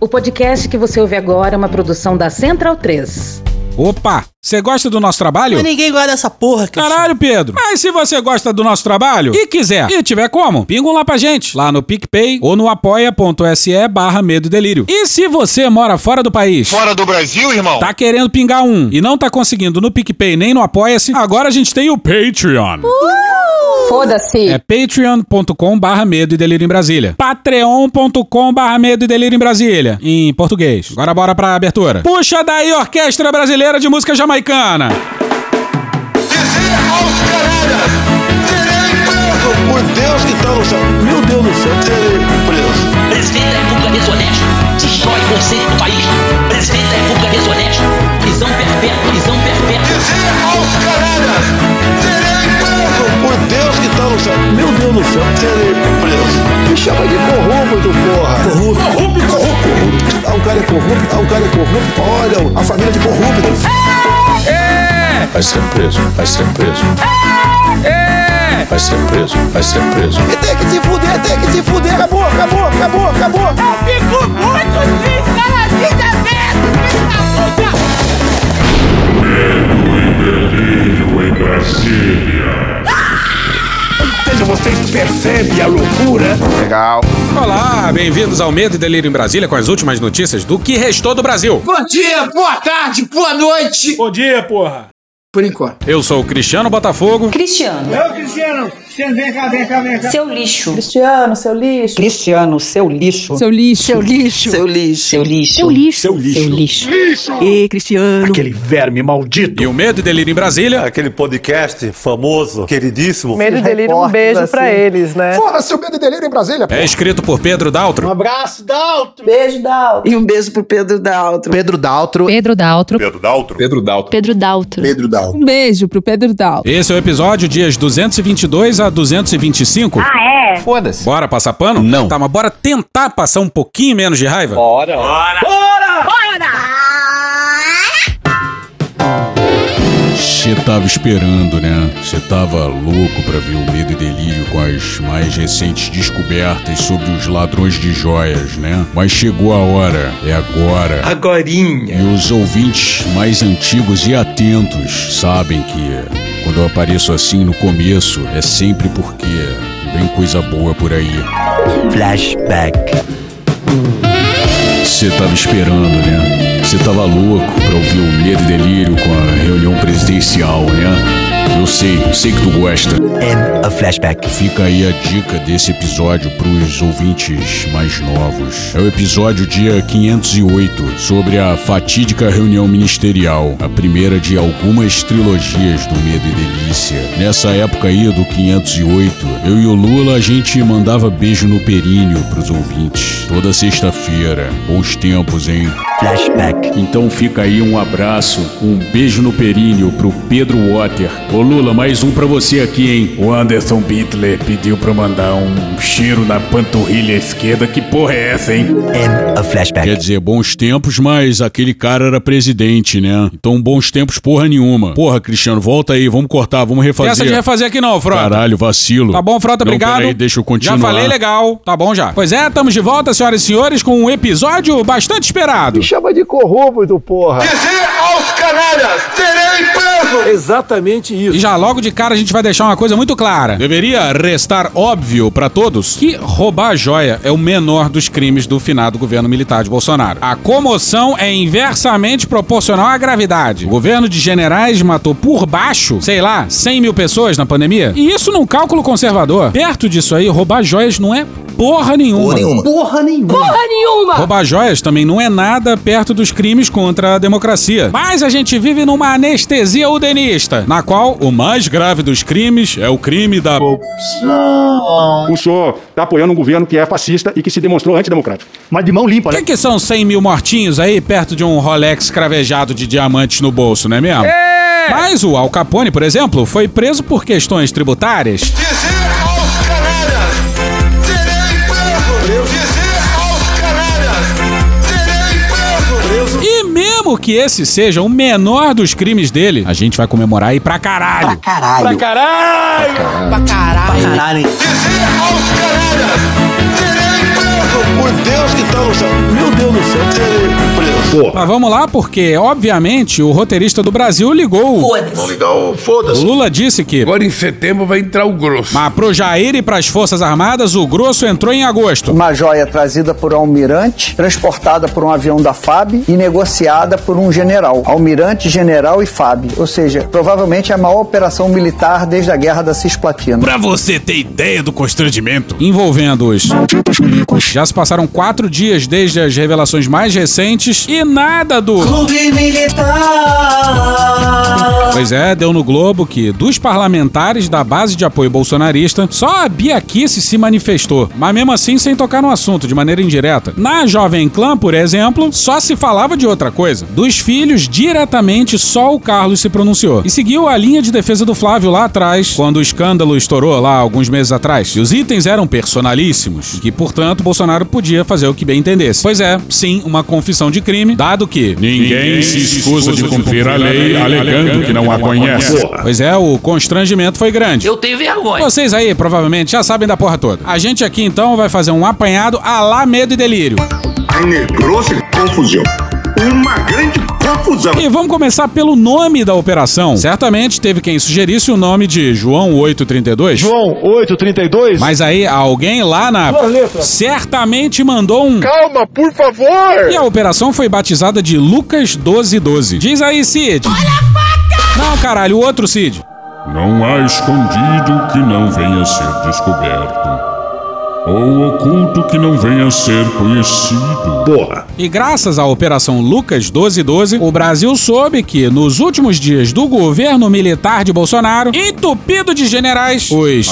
O podcast que você ouve agora é uma produção da Central 3. Opa, você gosta do nosso trabalho? Mas ninguém gosta dessa porra, cara. Caralho, Pedro. Mas se você gosta do nosso trabalho e quiser, e tiver como, pingam lá pra gente, lá no PicPay ou no apoia.se barra medo e delírio. E se você mora fora do país, Fora do Brasil, irmão? tá querendo pingar um e não tá conseguindo no PicPay nem no Apoia-se, agora a gente tem o Patreon. Foda-se! É patreon.com barra medo e delírio em Brasília. patreon.com barra medo e delírio em Brasília. Em português. Agora bora pra abertura. Puxa daí, Orquestra Brasileira de Música Jamaicana. Dizer aos canalhas, serei preso. Por Deus que está no céu. Meu Deus do céu, serei preso. Presidente da República desonesto, destrói o conceito do país. Presidente da República desonesto, prisão perpétua, prisão perpétua. Dizer aos canalhas, serei preso. Por Deus que está no céu. Meu Deus do céu, serei preso. Me chama de corrupto, porra. Corrupto. Corrupto, corrupto. Ah, o cara é corrupto. Ah, o cara é corrupto. Olha, a família de corruptos. Vai ser preso, vai ser preso. Vai ser preso, vai ser preso. E tem que se fuder, tem que se fuder. Acabou, acabou, acabou, acabou. Fico muito sinceramente Vocês percebem a loucura? Legal. Olá, bem-vindos ao Medo e Delírio em Brasília com as últimas notícias do que restou do Brasil. Bom dia, boa tarde, boa noite. Bom dia, porra. Por enquanto. Eu sou o Cristiano Botafogo. Cristiano, Eu, Cristiano, Cristiano, vem cá, vem cá, vem cá. seu lixo. Cristiano, seu lixo. Cristiano, seu lixo. Seu lixo. Seu lixo. Seu lixo. Seu lixo. Seu lixo. Seu lixo. E Cristiano. Aquele verme maldito. E o Medo e Delírio em Brasília Aquele podcast famoso, queridíssimo. Medo e delírio, um beijo pra eles, né? Fora-se o medo e delírio em Brasília. é escrito por Pedro Daltro. abraço, Dalton. Beijo, Dal. E um beijo pro Pedro Daltro. Pedro Daltro. Pedro Daltro. Pedro Daltro. Pedro Daltro. Pedro Daltro. Pedro Dal. Um beijo pro Pedro Dal. Esse é o episódio dias 222 a 225. Ah, é? Foda-se. Bora passar pano? Não. Tá, mas bora tentar passar um pouquinho menos de raiva? Você tava esperando, né? Você tava louco pra ver o Medo e Delírio com as mais recentes descobertas sobre os ladrões de joias, né? Mas chegou a hora, é agora. Agorinha. E os ouvintes mais antigos e atentos sabem que quando eu apareço assim no começo é sempre porque vem coisa boa por aí. Flashback. Você tava esperando, né? Você tava louco pra ouvir o Medo e Delírio com a reunião presidencial, né? Eu sei, sei que tu gosta. And a flashback. Fica aí a dica desse episódio pros ouvintes mais novos. É o episódio dia 508, sobre a fatídica reunião ministerial, a primeira de algumas trilogias do Medo e Delícia. Nessa época aí do 508, eu e o Lula a gente mandava beijo no períneo pros ouvintes. Toda sexta-feira. Bons tempos, hein? Flashback. Então fica aí um abraço, um beijo no períneo pro Pedro Water. Ô Lula, mais um pra você aqui, hein? O Anderson Bitler pediu pra mandar um cheiro na panturrilha esquerda. Que porra é essa, hein? And a flashback. Quer dizer, bons tempos, mas aquele cara era presidente, né? Então, bons tempos, porra nenhuma. Porra, Cristiano, volta aí, vamos cortar, vamos refazer. Essa de refazer aqui não, Frota. Caralho, vacilo. Tá bom, Frota, Não, obrigado. peraí, deixa eu continuar. Já falei legal, tá bom já. Pois é, estamos de volta, senhoras e senhores, com um episódio bastante esperado. Chama de corrupto, porra. Dizer aos canalhas, serei preso. Exatamente isso. E já logo de cara a gente vai deixar uma coisa muito clara. Deveria restar óbvio pra todos que roubar a joia é o menor dos crimes do finado governo militar de Bolsonaro. A comoção é inversamente proporcional à gravidade. O governo de generais matou por baixo, sei lá, 100 mil pessoas na pandemia. E isso num cálculo conservador. Perto disso aí, roubar joias não é porra nenhuma. Porra nenhuma. Porra nenhuma! Roubar joias também não é nada perto dos crimes contra a democracia. Mas a gente vive numa anestesia udenista, na qual o mais grave dos crimes é o crime da. O senhor tá apoiando um governo que é fascista e que se demonstrou antidemocrático. Mas de mão limpa, O que, que são 100 mil mortinhos aí perto de um Rolex cravejado de diamantes no bolso, não é mesmo? Mas o Al Capone, por exemplo, foi preso por questões tributárias. Dizer mesmo que esse seja o menor dos crimes dele, a gente vai comemorar aí pra caralho. Caralho. Pra caralho! Pra caralho. Caralho. Dizer aos canalhas. Por Deus que está no céu. Meu Deus do céu. Porra. Mas vamos lá, porque, obviamente, o roteirista do Brasil ligou. Foda-se. Vamos ligar o foda-se. O Lula disse que. Agora em setembro vai entrar o grosso. Mas pro Jair e pras Forças Armadas, o grosso entrou em agosto. Uma joia trazida por um almirante, transportada por um avião da FAB e negociada por um general. Almirante, general e FAB. Ou seja, provavelmente é a maior operação militar desde a guerra da Cisplatina. Pra você ter ideia do constrangimento envolvendo os. Já se passaram quatro dias desde as revelações mais recentes e nada do. Clube Militar. Pois é, deu no Globo que dos parlamentares da base de apoio bolsonarista, só a Bia Kicis se manifestou, mas mesmo assim sem tocar no assunto, de maneira indireta. Na Jovem Clã, por exemplo, só se falava de outra coisa. Dos filhos, diretamente, só o Carlos se pronunciou. E seguiu a linha de defesa do Flávio lá atrás, quando o escândalo estourou lá alguns meses atrás. E os itens eram personalíssimos, e que, portanto, Bolsonaro podia fazer o que bem entendesse. Pois é, sim, uma confissão de crime, dado que ninguém se escusa de cumprir a lei alegando que não a conhece. Pois é, o constrangimento foi grande. Eu tenho vergonha. Vocês aí provavelmente já sabem da porra toda. A gente aqui então vai fazer um apanhado a lá medo e delírio. Aí negrou-se confusão. Uma grande confusão. E vamos começar pelo nome da operação. Certamente teve quem sugerisse o nome de João 832. João 832? Mas aí alguém lá na. Certamente mandou um. Calma, por favor! E a operação foi batizada de Lucas 1212. Diz aí, Cid. Olha a faca! Não, caralho, o outro Cid. Não há escondido que não venha a ser descoberto. Ou oculto que não venha a ser conhecido. Porra. E graças à Operação Lucas 1212, o Brasil soube que, nos últimos dias do governo militar de Bolsonaro, entupido de generais, os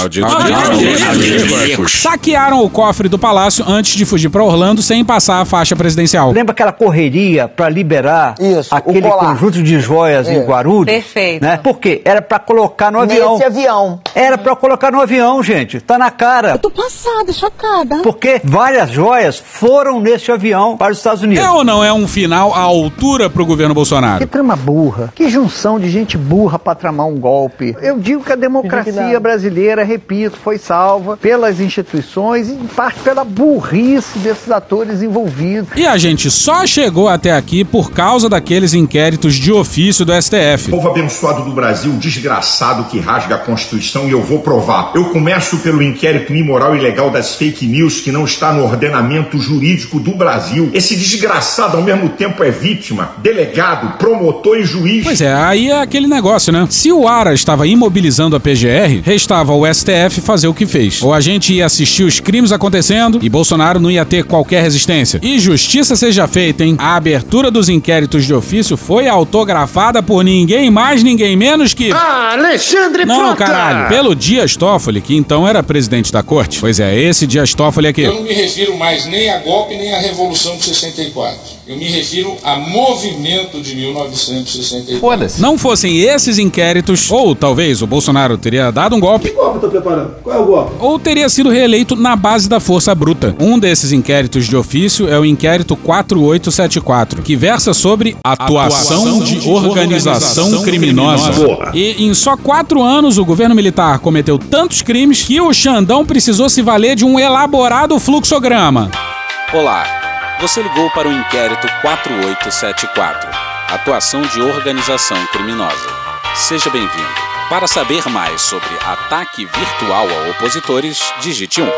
saquearam o cofre do palácio antes de fugir para Orlando sem passar a faixa presidencial. Lembra aquela correria para liberar Isso, aquele conjunto de joias em Guarulhos? Perfeito. Né? Por quê? Era para colocar no avião. Nesse avião. Era para colocar no avião, gente. Tá na cara. Eu tô passada, chocada. Porque várias joias foram nesse avião para os Estados Unidos. É ou não é um final à altura pro governo Bolsonaro? Que trama burra. Que junção de gente burra para tramar um golpe. Eu digo que a democracia brasileira, repito, foi salva pelas instituições e em parte pela burrice desses atores envolvidos. E a gente só chegou até aqui por causa daqueles inquéritos de ofício do STF. Povo abençoado do Brasil, desgraçado que rasga a Constituição e eu vou provar. Eu começo pelo inquérito imoral e ilegal das fake news que não está no ordenamento jurídico do Brasil. Esse desgraçado ao mesmo tempo é vítima, delegado, promotor e juiz. Pois é, aí é aquele negócio, né? Se o Ara estava imobilizando a PGR, restava ao STF fazer o que fez. Ou a gente ia assistir os crimes acontecendo e Bolsonaro não ia ter qualquer resistência. E justiça seja feita, hein? A abertura dos inquéritos de ofício foi autografada por ninguém mais, ninguém menos que. Ah, Alexandre Não, Frota! caralho, pelo Dias Toffoli, que então era presidente da corte. Pois é, esse Dias Toffoli aqui. Eu não me refiro mais nem a golpe nem à Revolução de 64. Eu me refiro a movimento de 1964. Foda-se. Não fossem esses inquéritos, ou talvez o Bolsonaro teria dado um golpe. golpe eu tô preparando? Qual é o golpe? Ou teria sido reeleito na base da força bruta. Um desses inquéritos de ofício é o inquérito 4874, que versa sobre atuação de organização criminosa. E em só quatro anos o governo militar cometeu tantos crimes que o Xandão precisou se valer de um elaborado fluxograma. Olá, você ligou para o inquérito 4874, atuação de organização criminosa. Seja bem-vindo. Para saber mais sobre ataque virtual a opositores, digite 1.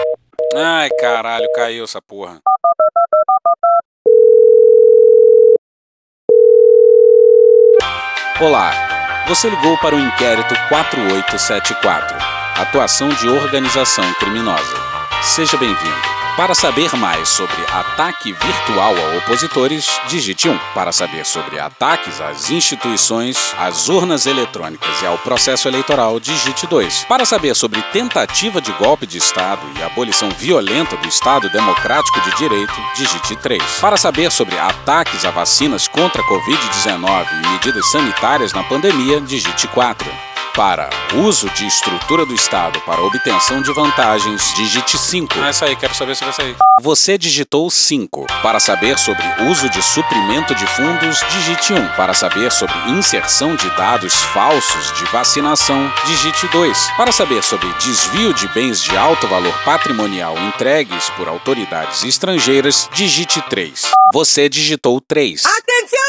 Ai, caralho, caiu essa porra. Olá, você ligou para o inquérito 4874, atuação de organização criminosa. Seja bem-vindo. Para saber mais sobre ataque virtual a opositores, digite 1. Para saber sobre ataques às instituições, às urnas eletrônicas e ao processo eleitoral, digite 2. Para saber sobre tentativa de golpe de Estado e abolição violenta do Estado democrático de direito, digite 3. Para saber sobre ataques a vacinas contra a Covid-19 e medidas sanitárias na pandemia, digite 4. Para uso de estrutura do Estado para obtenção de vantagens, digite 5. Ah, essa aí, quero saber se vai sair. Você digitou 5. Para saber sobre uso de suprimento de fundos, digite 1. Para saber sobre inserção de dados falsos de vacinação, digite 2. Para saber sobre desvio de bens de alto valor patrimonial entregues por autoridades estrangeiras, digite 3. Você digitou 3. Atenção!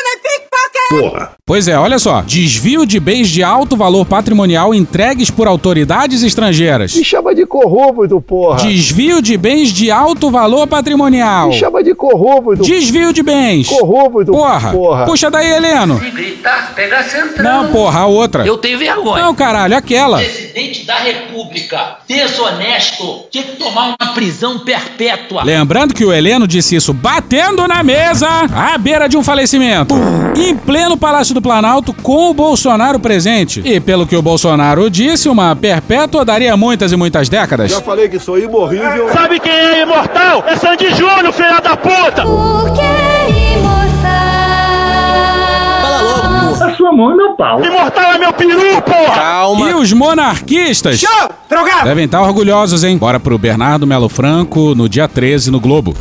Porra. Pois é, olha só. Desvio de bens de alto valor patrimonial entregues por autoridades estrangeiras. Me chama de corrupto, porra. Desvio de bens de alto valor patrimonial. Me chama de corrupto. Desvio de bens. Corrupto, Porra. porra. Puxa daí, Heleno. Se gritar, pega. Não, porra, a outra. Eu tenho vergonha. Não, caralho, aquela. Presidente da República, desonesto, tinha que tomar uma prisão perpétua. Lembrando que o Heleno disse isso batendo na mesa, à beira de um falecimento. Em pleno Palácio do Planalto, com o Bolsonaro presente. E pelo que o Bolsonaro disse, uma perpétua daria muitas e muitas décadas. Já falei que sou imorrível. Sabe quem é imortal? É Sandy Júnior, filha da puta! Porque Fala logo, porra. A sua mão é meu pau. Imortal é meu peru, porra! Calma. E os monarquistas Show! Drogado! devem estar orgulhosos, hein? Bora pro Bernardo Melo Franco no dia 13 no Globo.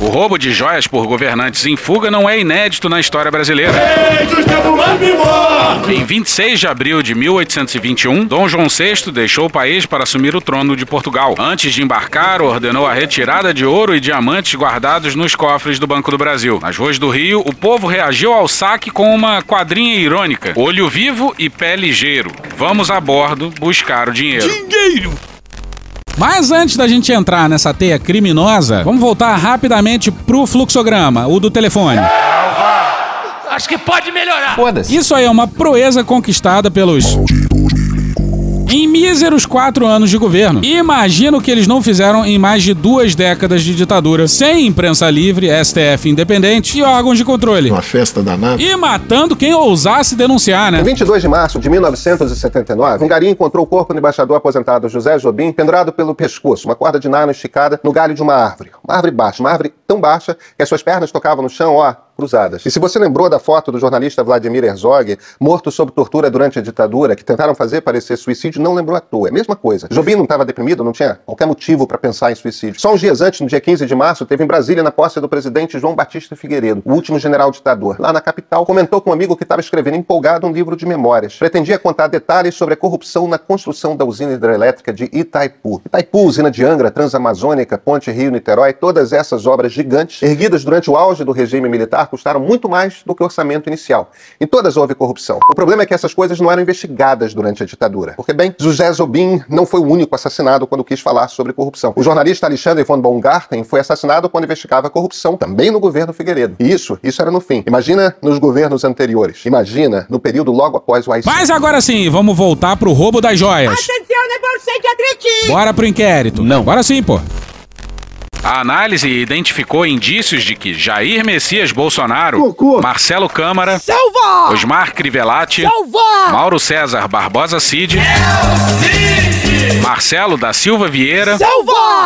O roubo de joias por governantes em fuga não é inédito na história brasileira. Em 26 de abril de 1821, Dom João VI deixou o país para assumir o trono de Portugal. Antes de embarcar, ordenou a retirada de ouro e diamantes guardados nos cofres do Banco do Brasil. Nas ruas do Rio, o povo reagiu ao saque com uma quadrinha irônica: olho vivo e pé ligeiro. Vamos a bordo buscar o dinheiro. Dinheiro! Mas antes da gente entrar nessa teia criminosa, vamos voltar rapidamente pro fluxograma, o do telefone. Acho que pode melhorar. Foda-se. Isso aí é uma proeza conquistada pelos. Em míseros quatro anos de governo. Imagina o que eles não fizeram em mais de duas décadas de ditadura, sem imprensa livre, STF independente e órgãos de controle. Uma festa danada. E matando quem ousasse denunciar, né? Em 22 de março de 1979, um garim encontrou o corpo do embaixador aposentado José Jobim pendurado pelo pescoço, uma corda de nylon esticada no galho de uma árvore. Uma árvore baixa, uma árvore tão baixa que as suas pernas tocavam no chão, ó, cruzadas. E se você lembrou da foto do jornalista Vladimir Herzog, morto sob tortura durante a ditadura, que tentaram fazer parecer suicídio, não lembrou à toa. É a mesma coisa. Jobim não estava deprimido, não tinha qualquer motivo para pensar em suicídio. Só uns dias antes, no dia 15 de março, teve em Brasília, na posse do presidente João Batista Figueiredo, o último general ditador. Lá na capital, comentou com um amigo que estava escrevendo empolgado um livro de memórias. Pretendia contar detalhes sobre a corrupção na construção da usina hidrelétrica de Itaipu. Itaipu, usina de Angra, Transamazônica, Ponte Rio-Niterói, todas essas obras gigantes, erguidas durante o auge do regime militar, custaram muito mais do que o orçamento inicial. Em todas houve corrupção. O problema é que essas coisas não eram investigadas durante a ditadura. Porque, bem, José Zobim não foi o único assassinado quando quis falar sobre corrupção. O jornalista Alexandre von Baumgarten foi assassinado quando investigava a corrupção, também no governo Figueiredo. E isso, isso era no fim. Imagina nos governos anteriores. Imagina no período logo após o AI. Mas agora sim, vamos voltar pro roubo das joias. Atenção! Bora pro inquérito. Não. Bora sim, pô. A análise identificou indícios de que Jair Messias Bolsonaro, Cocô. Marcelo Câmara, Salva! Osmar Crivellati, Salva! Mauro César Barbosa Cid, Marcelo da Silva Vieira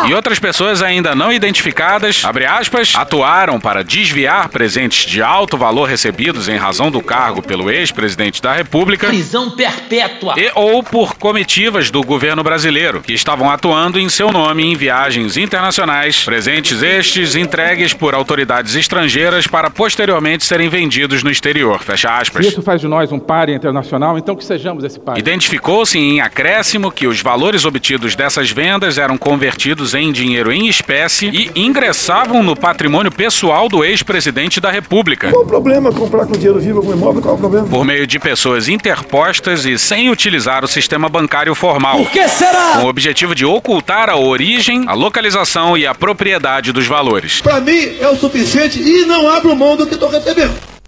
e outras pessoas ainda não identificadas, abre aspas, atuaram para desviar presentes de alto valor recebidos em razão do cargo pelo ex-presidente da República Prisão perpétua. e ou por comitivas do governo brasileiro, que estavam atuando em seu nome em viagens internacionais, presentes estes entregues por autoridades estrangeiras para posteriormente serem vendidos no exterior. Fecha aspas. Isso faz de nós um páreo internacional, então que sejamos esse páreo. Identificou-se em acréscimo que os valores obtidos dessas vendas eram convertidos em dinheiro em espécie e ingressavam no patrimônio pessoal do ex-presidente da República. Qual o problema comprar com dinheiro vivo algum imóvel? Qual o problema? Por meio de pessoas interpostas e sem utilizar o sistema bancário formal. Por que será? Com o objetivo de ocultar a origem, a localização e a propriedade dos valores. Pra mim é o suficiente e não abro mão do que tô recebendo.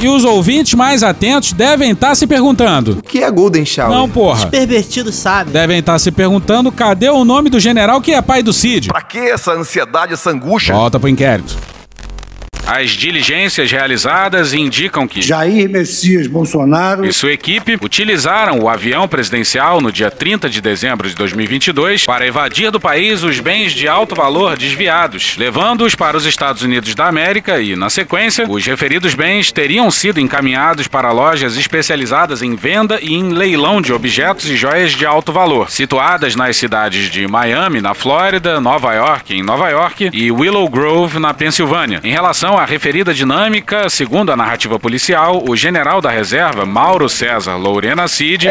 E os ouvintes mais atentos devem estar se perguntando. O que é Golden Shower? Não, porra. Pervertido sabe. Devem estar se perguntando cadê o nome do general que é pai do Cid. Pra que essa ansiedade, essa angústia? Volta pro inquérito. As diligências realizadas indicam que Jair Messias Bolsonaro e sua equipe utilizaram o avião presidencial no dia 30 de dezembro de 2022 para evadir do país os bens de alto valor desviados, levando-os para os Estados Unidos da América e, na sequência, os referidos bens teriam sido encaminhados para lojas especializadas em venda e em leilão de objetos e joias de alto valor, situadas nas cidades de Miami, na Flórida, Nova York, em Nova York, e Willow Grove, na Pensilvânia. Em relação a referida dinâmica, segundo a narrativa policial, o general da reserva, Mauro César Lourena Cid,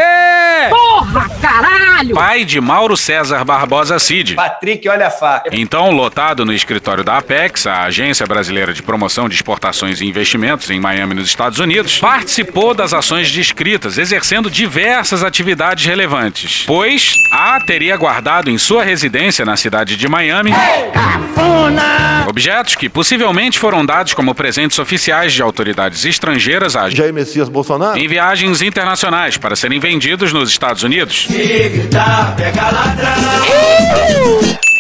Porra, caralho! pai de Mauro César Barbosa Cid. Patrick, olha a faca. Então, lotado no escritório da Apex, a Agência Brasileira de Promoção de Exportações e Investimentos em Miami, nos Estados Unidos, participou das ações descritas, exercendo diversas atividades relevantes, pois A teria guardado em sua residência na cidade de Miami objetos que possivelmente foram dados como presentes oficiais de autoridades estrangeiras a Jair Messias Bolsonaro. em viagens internacionais para serem vendidos nos Estados Unidos.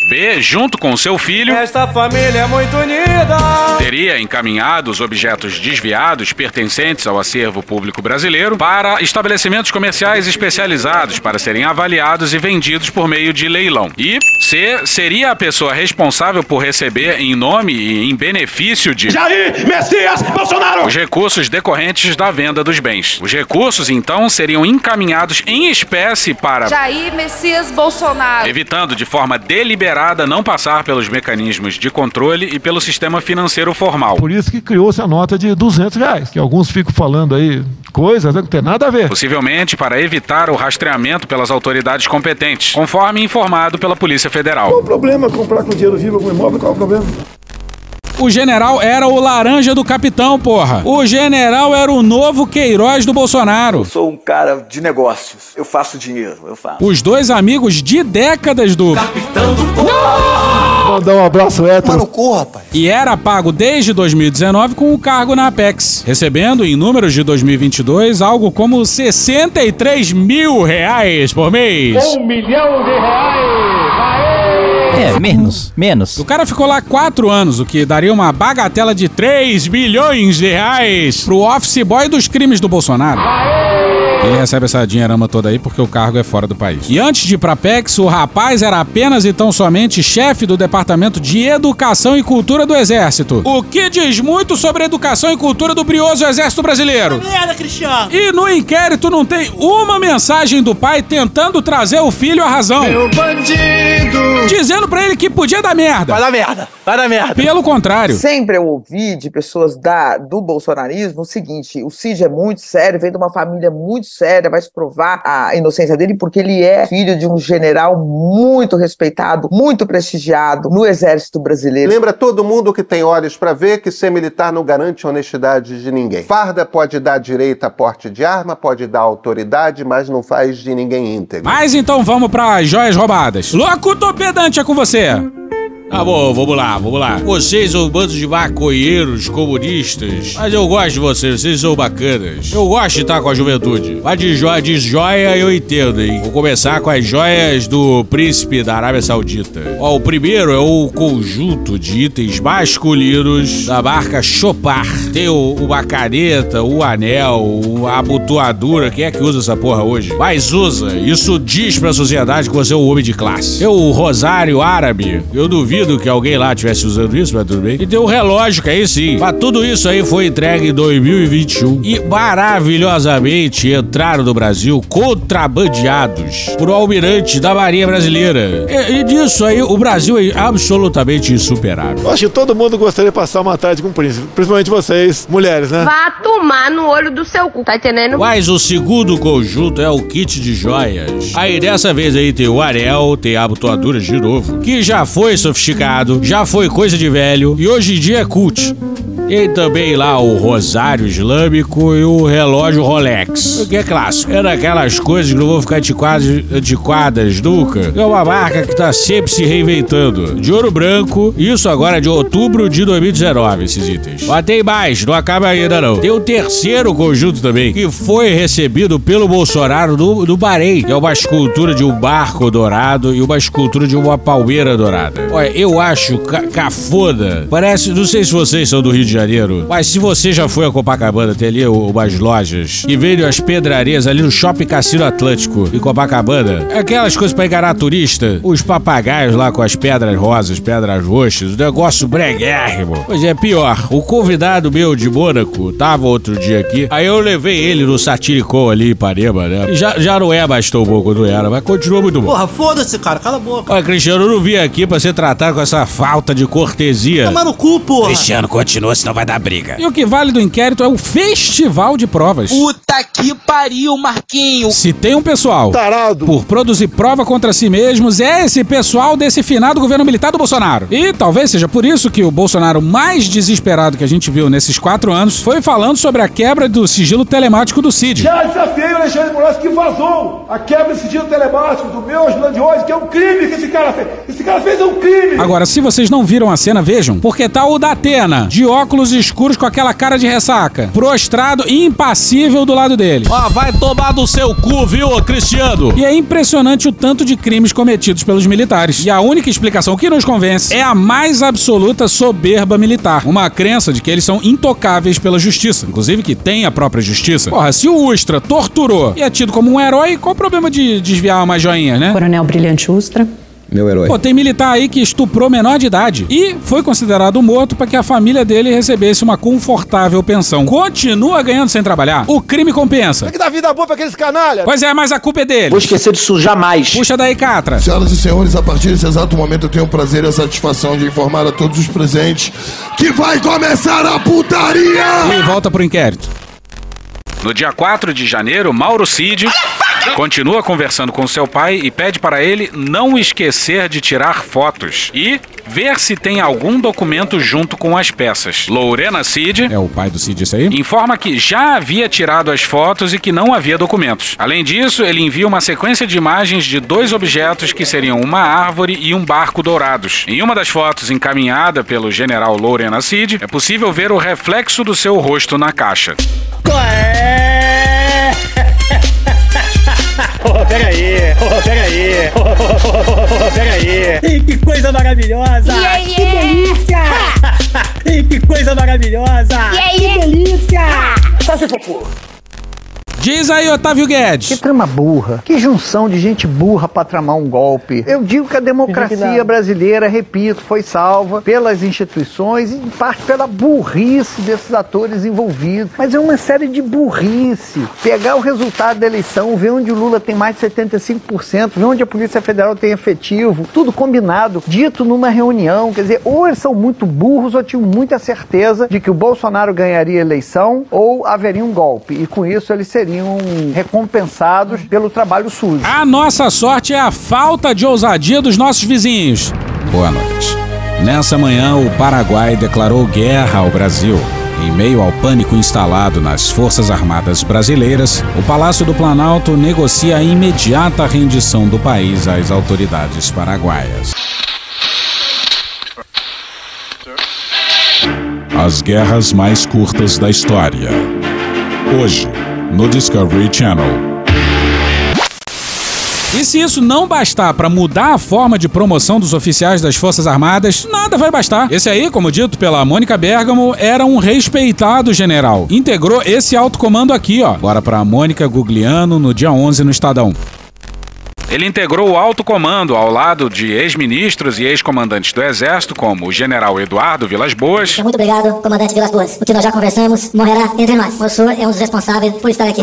B, junto com seu filho, Esta família é muito unida. teria encaminhado os objetos desviados pertencentes ao acervo público brasileiro para estabelecimentos comerciais especializados para serem avaliados e vendidos por meio de leilão. E C seria a pessoa responsável por receber em nome e em benefício de Jair Messias Bolsonaro! os recursos decorrentes da venda dos bens. Os recursos então seriam encaminhados em espécie para Jair Messias Bolsonaro. evitando de forma deliberada não passar pelos mecanismos de controle e pelo sistema financeiro formal. Por isso que criou-se a nota de 200 reais, que alguns ficam falando aí coisas né, que não tem nada a ver. Possivelmente para evitar o rastreamento pelas autoridades competentes, conforme informado pela Polícia Federal. Qual o problema comprar com dinheiro vivo algum imóvel? Qual o problema? O general era o laranja do capitão, porra. O general era o novo Queiroz do Bolsonaro. Sou um cara de negócios. Eu faço dinheiro, eu faço. Os dois amigos de décadas do. Mandar um abraço hétero. Mano, corra, rapaz. E era pago desde 2019 com o cargo na Apex, recebendo em números de 2022 algo como 63 mil reais por mês. Um milhão de reais. É, menos, menos. O cara ficou lá quatro anos, o que daria uma bagatela de 3 bilhões de reais pro office boy dos crimes do Bolsonaro. Ele recebe essa dinheirama toda aí porque o cargo é fora do país. E antes de ir pra Pex, o rapaz era apenas e tão somente chefe do Departamento de Educação e Cultura do Exército. O que diz muito sobre a educação e cultura do brioso Exército Brasileiro. Merda, Cristiano. E no inquérito não tem uma mensagem do pai tentando trazer o filho à razão. Meu bandido. Dizendo pra ele que podia dar merda. Vai dar merda. Vai dar merda. Pelo contrário. Sempre eu ouvi de pessoas da, do bolsonarismo o seguinte: o Cid é muito sério, vem de uma família muito séria, vai se provar a inocência dele, porque ele é filho de um general muito respeitado, muito prestigiado no exército brasileiro. Lembra todo mundo que tem olhos pra ver que ser militar não garante a honestidade de ninguém. Farda pode dar direito a porte de arma, pode dar autoridade, mas não faz de ninguém íntegro. Mas então vamos para joias roubadas. Locutor pedante é com você. Tá bom, vamos lá, vamos lá. Vocês são um bando de maconheiros comunistas, mas eu gosto de vocês, vocês são bacanas. Eu gosto de estar com a juventude. Mas de joia, de joia eu entendo, hein? Vou começar com as joias do príncipe da Arábia Saudita. Ó, o primeiro é o conjunto de itens masculinos da marca Chopar. Tem o, uma caneta, o anel, a abotoadura. Quem é que usa essa porra hoje? Mas usa. Isso diz pra sociedade que você é um homem de classe. Tem o rosário árabe. Eu duvido que alguém lá estivesse usando isso, mas tudo bem. E tem o relógio, que aí sim. Mas tudo isso aí foi entregue em 2021. E maravilhosamente entraram no Brasil contrabandeados por almirante da Marinha Brasileira. E, e disso aí, o Brasil é absolutamente insuperável. Eu acho que todo mundo gostaria de passar uma tarde com o príncipe. Principalmente vocês, mulheres, né? Vá tomar no olho do seu cu, tá entendendo? Mas o segundo conjunto é o kit de joias. Aí dessa vez aí tem o anel, tem a abotoadura de novo, que já foi sofisticado, já foi coisa de velho e hoje em dia é cult. E também lá o rosário islâmico e o relógio Rolex. O que é clássico. É daquelas coisas que não vão ficar antiquadas, antiquadas nunca. É uma marca que tá sempre se reinventando. De ouro branco, isso agora é de outubro de 2019, esses itens. Mas tem mais, não acaba ainda não. Tem o terceiro conjunto também, que foi recebido pelo Bolsonaro do, do Bahrein, é uma escultura de um barco dourado e uma escultura de uma palmeira dourada. Olha, eu acho ca cafona. Parece, não sei se vocês são do Rio de Janeiro, mas se você já foi a Copacabana, tem ali umas lojas e veio as pedrarias ali no Shopping Cassino Atlântico em Copacabana, aquelas coisas pra enganar turista, os papagaios lá com as pedras rosas, pedras roxas, o negócio breguérrimo. Pois é, pior, o convidado meu de Mônaco tava outro dia aqui, aí eu levei ele no Satiricon ali em Ipanema, né? E já, já não é mais tão bom quando era, mas continua muito bom. Porra, foda-se, cara. Cala a boca. Olha, Cristiano, eu não vim aqui pra ser tratado com essa falta de cortesia. Toma no cu, porra. Cristiano, continua se senão vai dar briga. E o que vale do inquérito é o festival de provas. Puta que pariu, Marquinho. Se tem um pessoal Tarado. por produzir prova contra si mesmos, é esse pessoal desse finado governo militar do Bolsonaro. E talvez seja por isso que o Bolsonaro mais desesperado que a gente viu nesses quatro anos foi falando sobre a quebra do sigilo telemático do CID. Já desafiei o Alexandre Moraes que vazou a quebra de sigilo telemático do meu ajudante de hoje, que é um crime que esse cara fez. Esse cara fez um crime. Agora, se vocês não viram a cena, vejam, porque tá o Datena, de óculos escuros com aquela cara de ressaca, prostrado e impassível do lado dele. Ó, vai tomar do seu cu, viu, Cristiano? E é impressionante o tanto de crimes cometidos pelos militares. E a única explicação que nos convence é a mais absoluta soberba militar. Uma crença de que eles são intocáveis pela justiça. Inclusive que tem a própria justiça. Porra, se o Ustra torturou e é tido como um herói, qual o problema de desviar uma joinha, né? Coronel Brilhante Ustra. Meu herói. Pô, tem militar aí que estuprou menor de idade e foi considerado morto para que a família dele recebesse uma confortável pensão. Continua ganhando sem trabalhar. O crime compensa. Tem que dar vida boa pra aqueles canalhas. Pois é, mas a culpa é dele. Vou esquecer disso jamais. Puxa daí, Catra. Senhoras e senhores, a partir desse exato momento eu tenho o prazer e a satisfação de informar a todos os presentes que vai começar a putaria! E volta pro inquérito. No dia 4 de janeiro, Mauro Cid continua conversando com seu pai e pede para ele não esquecer de tirar fotos e ver se tem algum documento junto com as peças. Lorena Cid É o pai do Cid isso aí? informa que já havia tirado as fotos e que não havia documentos. Além disso, ele envia uma sequência de imagens de dois objetos que seriam uma árvore e um barco dourados. Em uma das fotos encaminhada pelo general Lorena Cid, é possível ver o reflexo do seu rosto na caixa. Oh, peraí, oh, peraí, oh, oh, oh, peraí. Que coisa maravilhosa! Que delícia! Que coisa maravilhosa! Que delícia! Só se for. Diz aí, Otávio Guedes. Que trama burra. Que junção de gente burra pra tramar um golpe. Eu digo que a democracia brasileira, repito, foi salva pelas instituições e em parte pela burrice desses atores envolvidos. Mas é uma série de burrice. Pegar o resultado da eleição, ver onde o Lula tem mais de 75%, ver onde a Polícia Federal tem efetivo, tudo combinado, dito numa reunião. Quer dizer, ou eles são muito burros ou tinham muita certeza de que o Bolsonaro ganharia a eleição ou haveria um golpe. E com isso eles seriam recompensados pelo trabalho sujo. A nossa sorte é a falta de ousadia dos nossos vizinhos. Boa noite. Nessa manhã, o Paraguai declarou guerra ao Brasil. Em meio ao pânico instalado nas Forças Armadas brasileiras, o Palácio do Planalto negocia a imediata rendição do país às autoridades paraguaias. As guerras mais curtas da história. Hoje, no Discovery Channel. E se isso não bastar para mudar a forma de promoção dos oficiais das Forças Armadas, nada vai bastar. Esse aí, como dito pela Mônica Bergamo, era um respeitado general. Integrou esse alto comando aqui, ó. Bora pra Mônica Gugliano no dia 11 no Estadão. Ele integrou o alto comando ao lado de ex-ministros e ex-comandantes do Exército, como o general Eduardo Vilas Boas, Muito obrigado, comandante Vilas Boas. O que nós já conversamos morrerá entre nós. O senhor é um dos responsáveis por estar aqui.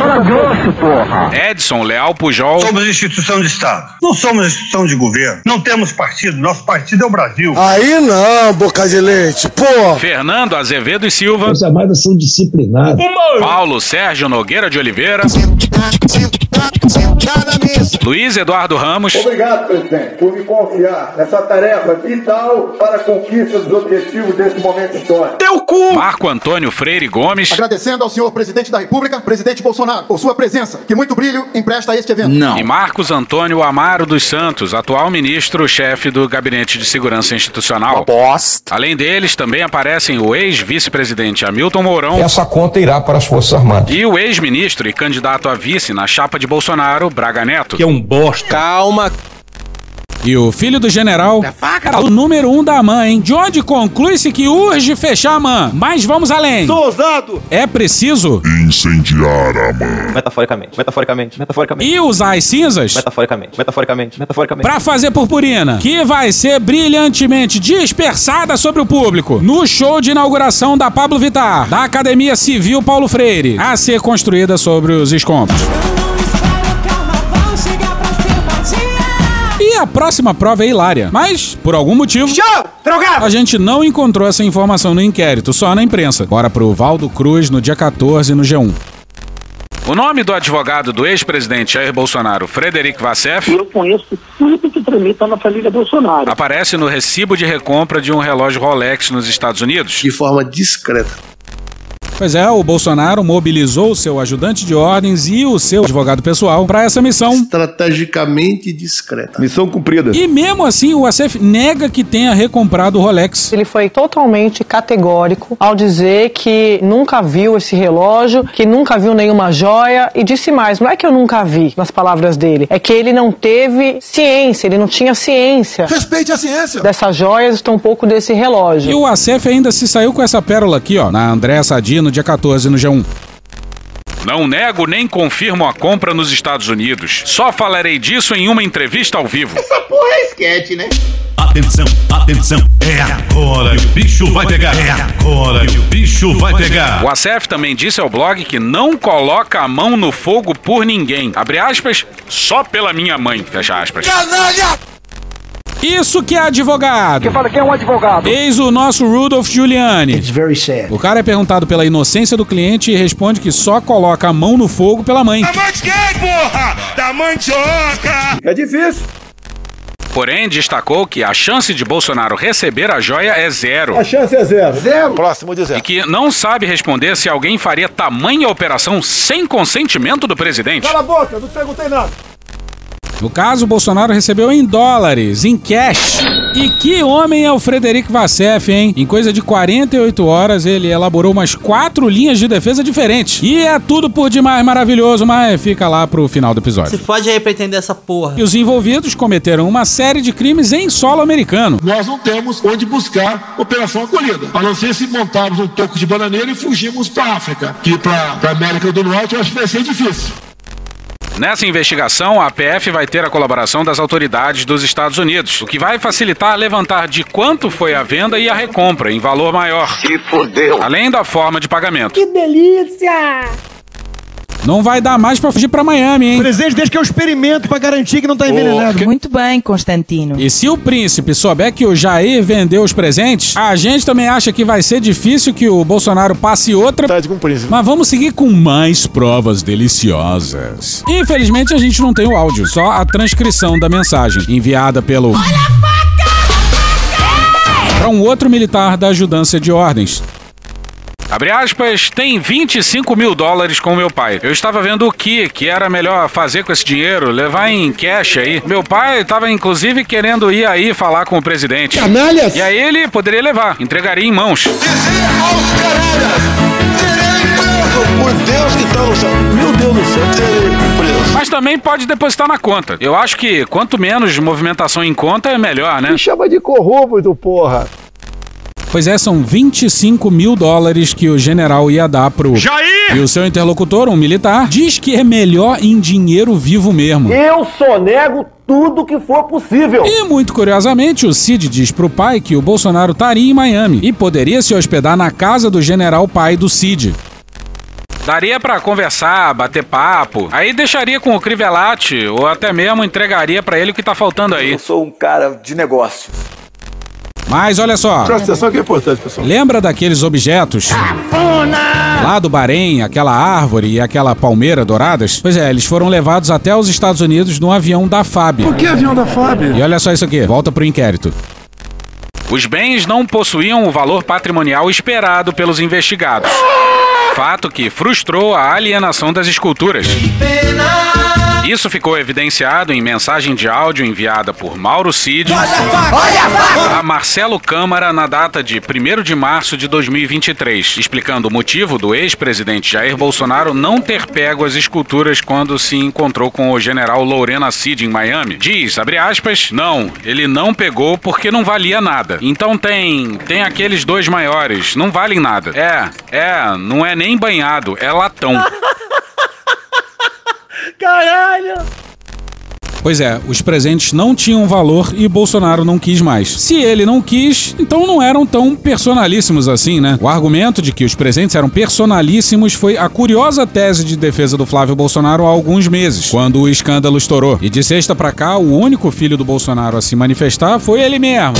Edson Leal Pujol, Somos instituição de Estado. Não somos instituição de governo. Não temos partido. Nosso partido é o Brasil. Aí não, boca de leite, pô! Fernando Azevedo e Silva, As armadas são disciplinadas. Paulo Sérgio Nogueira de Oliveira, Luiz Eduardo Ramos, Obrigado, presidente, por me confiar nessa tarefa vital para a conquista dos objetivos desse momento histórico. Teu cu! Marco Antônio Freire Gomes, Agradecendo ao senhor presidente da República, presidente Bolsonaro, por sua presença, que muito brilho empresta a este evento. E Marcos Antônio Amaro dos Santos, atual ministro-chefe do Gabinete de Segurança Institucional. Além deles, também aparecem o ex-vice-presidente Hamilton Mourão Essa conta irá para as Forças Armadas. e o ex-ministro e candidato a vice na chapa de Bolsonaro, Braga Neto. um bosta. Calma. E o filho do general era o número um da mãe, de onde conclui-se que urge fechar a mãe. Mas vamos além. Sou ousado! É preciso Incendiar a mãe. Metaforicamente, metaforicamente, metaforicamente. e usar as cinzas Metaforicamente, metaforicamente, metaforicamente. Pra fazer purpurina, que vai ser brilhantemente dispersada sobre o público no show de inauguração da Pablo Vittar, da Academia Civil Paulo Freire, a ser construída sobre os escombros. A próxima prova é hilária. Mas, por algum motivo, a gente não encontrou essa informação no inquérito, só na imprensa. Bora pro Valdo Cruz no dia 14 no G1. O nome do advogado do ex-presidente Jair Bolsonaro, Frederic Vassef, Eu conheço tudo que tramita na família Bolsonaro. aparece no recibo de recompra de um relógio Rolex nos Estados Unidos. De forma discreta. Pois é, o Bolsonaro mobilizou o seu ajudante de ordens e o seu advogado pessoal para essa missão. Estrategicamente discreta. Missão cumprida. E mesmo assim, o ACF nega que tenha recomprado o Rolex. Ele foi totalmente categórico ao dizer que nunca viu esse relógio, que nunca viu nenhuma joia e disse mais, não é que eu nunca vi, nas palavras dele, é que ele não teve ciência, ele não tinha ciência. Respeite a ciência. Dessas joias, tão pouco desse relógio. E o ACF ainda se saiu com essa pérola aqui, ó, na André Sadi no dia 14 no G1. Não nego nem confirmo a compra nos Estados Unidos. Só falarei disso em uma entrevista ao vivo. Essa porra é esquete, né? Atenção, atenção, é agora que o bicho vai pegar. É agora que o bicho vai pegar. O ACF também disse ao blog que não coloca a mão no fogo por ninguém. Abre aspas, só pela minha mãe. Fecha aspas. Canalha! Isso que é advogado. Quem fala que é um advogado? Eis o nosso Rudolph Giuliani. It's very sad. O cara é perguntado pela inocência do cliente e responde que só coloca a mão no fogo pela mãe. Da mãe de quem, porra? Da mandioca! É difícil. Porém, destacou que a chance de Bolsonaro receber a joia é zero. A chance é zero. Zero. Próximo de E zero. que não sabe responder se alguém faria tamanha operação sem consentimento do presidente. Cala a boca, não perguntei nada. No caso, Bolsonaro recebeu em dólares, em cash. E que homem é o Frederico Vassef, hein? Em coisa de 48 horas, ele elaborou umas quatro linhas de defesa diferentes. E é tudo por demais maravilhoso, mas fica lá pro final do episódio. Se pode aí pra entender essa porra. E os envolvidos cometeram uma série de crimes em solo americano. Nós não temos onde buscar operação acolhida. A não ser se montarmos um toco de bananeira e fugirmos para África. Que para a América do Norte eu acho que vai ser difícil. Nessa investigação, a PF vai ter a colaboração das autoridades dos Estados Unidos, o que vai facilitar levantar de quanto foi a venda e a recompra em valor maior. Se fodeu! Além da forma de pagamento. Que delícia! Não vai dar mais pra fugir pra Miami, hein? Presidente, deixa que eu experimento pra garantir que não tá envenenado. Muito bem, Constantino. E se o príncipe souber que o Jair vendeu os presentes, a gente também acha que vai ser difícil que o Bolsonaro passe outra. Tá de com o príncipe. Mas vamos seguir com mais provas deliciosas. Infelizmente a gente não tem o áudio, só a transcrição da mensagem enviada pelo. Para um outro militar da ajudância de ordens. Abre aspas, tem 25 mil dólares com meu pai. Eu estava vendo o que que era melhor fazer com esse dinheiro, levar em cash aí. Meu pai estava inclusive querendo ir aí falar com o presidente. Canalhas! E aí ele poderia levar, entregaria em mãos. Por Deus que tá no céu. Meu Deus do céu, serei preso. Mas também pode depositar na conta. Eu acho que quanto menos movimentação em conta, é melhor, né? Me chama de corrupto, porra. Pois é, são 25 mil dólares que o general ia dar pro. Jair! E o seu interlocutor, um militar, diz que é melhor em dinheiro vivo mesmo. Eu só nego tudo que for possível. E muito curiosamente, o Cid diz pro pai que o Bolsonaro estaria em Miami e poderia se hospedar na casa do general pai do Cid. Daria pra conversar, bater papo. Aí deixaria com o Crivellati ou até mesmo entregaria pra ele o que tá faltando aí. Eu sou um cara de negócio. Mas olha só. Presta atenção que é importante, pessoal. Lembra daqueles objetos? Lá do Bahrein, aquela árvore e aquela palmeira douradas? Pois é, eles foram levados até os Estados Unidos num avião da FAB. Por que avião da FAB? E olha só isso aqui, volta pro inquérito. Os bens não possuíam o valor patrimonial esperado pelos investigados. Fato que frustrou a alienação das esculturas. Isso ficou evidenciado em mensagem de áudio enviada por Mauro Cid a Marcelo Câmara na data de 1 de março de 2023, explicando o motivo do ex-presidente Jair Bolsonaro não ter pego as esculturas quando se encontrou com o general Lorena Cid em Miami. Diz, abre aspas, não, ele não pegou porque não valia nada. Então tem, tem aqueles dois maiores, não valem nada. É, é, não é nem banhado, é latão. Caralho! Pois é, os presentes não tinham valor e Bolsonaro não quis mais. Se ele não quis, então não eram tão personalíssimos assim, né? O argumento de que os presentes eram personalíssimos foi a curiosa tese de defesa do Flávio Bolsonaro há alguns meses, quando o escândalo estourou. E de sexta pra cá, o único filho do Bolsonaro a se manifestar foi ele mesmo.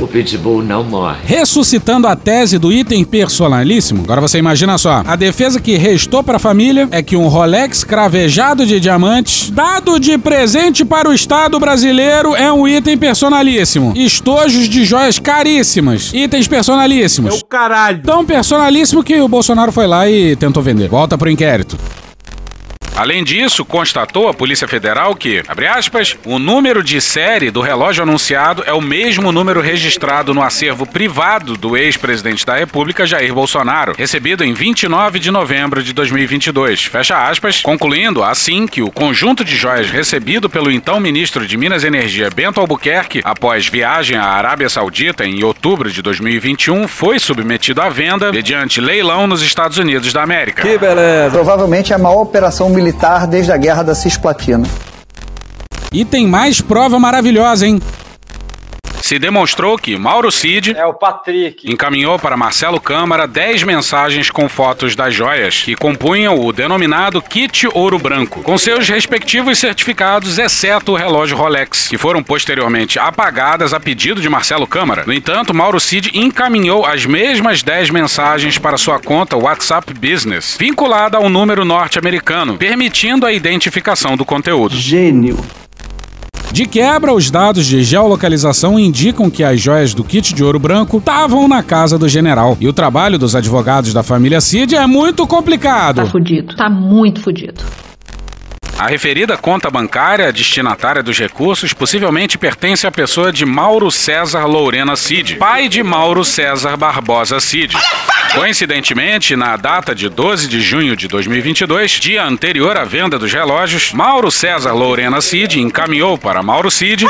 O Pitbull não morre. Ressuscitando a tese do item personalíssimo, agora você imagina só: a defesa que restou para a família é que um Rolex cravejado de diamantes, dado de presente para o Estado brasileiro, é um item personalíssimo. Estojos de joias caríssimas, itens personalíssimos. É o caralho. Tão personalíssimo que o Bolsonaro foi lá e tentou vender. Volta pro inquérito. Além disso, constatou a Polícia Federal que, abre aspas, o número de série do relógio anunciado é o mesmo número registrado no acervo privado do ex-presidente da República, Jair Bolsonaro, recebido em 29 de novembro de 2022. Fecha aspas, concluindo assim que o conjunto de joias recebido pelo então ministro de Minas e Energia, Bento Albuquerque, após viagem à Arábia Saudita em outubro de 2021, foi submetido à venda mediante leilão nos Estados Unidos da América. Que beleza. Provavelmente é a maior operação militar desde a Guerra da Cisplatina. E tem mais prova maravilhosa, hein? Se demonstrou que Mauro Cid É o Patrick. encaminhou para Marcelo Câmara 10 mensagens com fotos das joias, que compunham o denominado kit ouro branco, com seus respectivos certificados, exceto o relógio Rolex, que foram posteriormente apagadas a pedido de Marcelo Câmara. No entanto, Mauro Cid encaminhou as mesmas 10 mensagens para sua conta WhatsApp Business, vinculada ao número norte-americano, permitindo a identificação do conteúdo. Gênio. De quebra, os dados de geolocalização indicam que as joias do kit de ouro branco estavam na casa do general. E o trabalho dos advogados da família Cid é muito complicado. fudido. Tá muito fudido. A referida conta bancária destinatária dos recursos possivelmente pertence à pessoa de Mauro César Lourena Cid, pai de Mauro César Barbosa Cid. Coincidentemente, na data de 12 de junho de 2022, dia anterior à venda dos relógios, Mauro César Lourena Cid encaminhou para Mauro Cid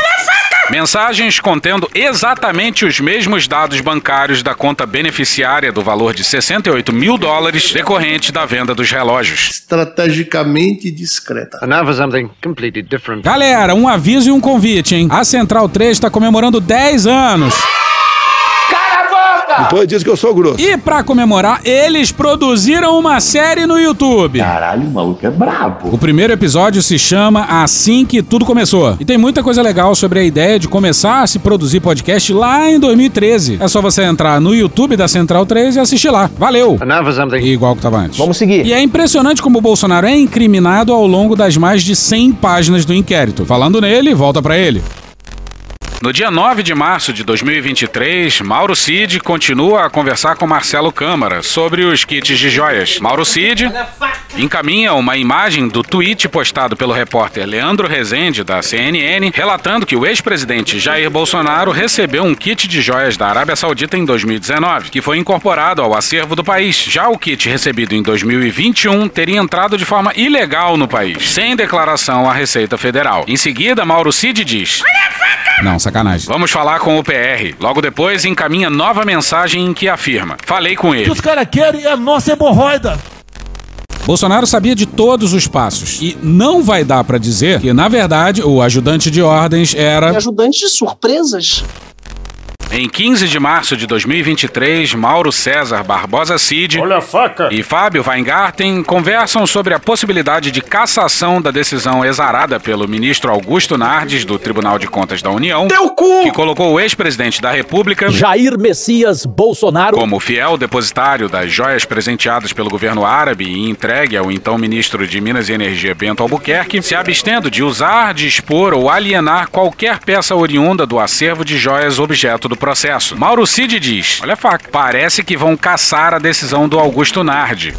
mensagens contendo exatamente os mesmos dados bancários da conta beneficiária do valor de 68 mil dólares decorrente da venda dos relógios. Estrategicamente discreta. Galera, um aviso e um convite, hein? A Central 3 está comemorando 10 anos. Depois diz que eu sou grosso. E pra comemorar, eles produziram uma série no YouTube. Caralho, o maluco é brabo. O primeiro episódio se chama Assim que Tudo Começou. E tem muita coisa legal sobre a ideia de começar a se produzir podcast lá em 2013. É só você entrar no YouTube da Central 3 e assistir lá. Valeu! Something. Igual que tava antes. Vamos seguir. E é impressionante como o Bolsonaro é incriminado ao longo das mais de 100 páginas do inquérito. Falando nele, volta pra ele. No dia 9 de março de 2023, Mauro Cid continua a conversar com Marcelo Câmara sobre os kits de joias. Mauro Cid encaminha uma imagem do tweet postado pelo repórter Leandro Rezende, da CNN, relatando que o ex-presidente Jair Bolsonaro recebeu um kit de joias da Arábia Saudita em 2019, que foi incorporado ao acervo do país. Já o kit recebido em 2021 teria entrado de forma ilegal no país, sem declaração à Receita Federal. Em seguida, Mauro Cid diz. Não, sacanagem. Vamos falar com o PR. Logo depois, encaminha nova mensagem em que afirma: Falei com O que ele. os caras querem é a nossa hemorroida. Bolsonaro sabia de todos os passos e não vai dar pra dizer que, na verdade, o ajudante de ordens era. Ajudante de surpresas. Em 15 de março de 2023, Mauro César Barbosa Cid Olha a faca. e Fábio Weingarten conversam sobre a possibilidade de cassação da decisão exarada pelo ministro Augusto Nardes do Tribunal de Contas da União, que colocou o ex-presidente da República Jair Messias Bolsonaro. como fiel depositário das joias presenteadas pelo governo árabe e entregue ao então ministro de Minas e Energia Bento Albuquerque, se abstendo de usar, dispor ou alienar qualquer peça oriunda do acervo de joias objeto do processo. Mauro Cid diz: Olha a faca, parece que vão caçar a decisão do Augusto Nardi.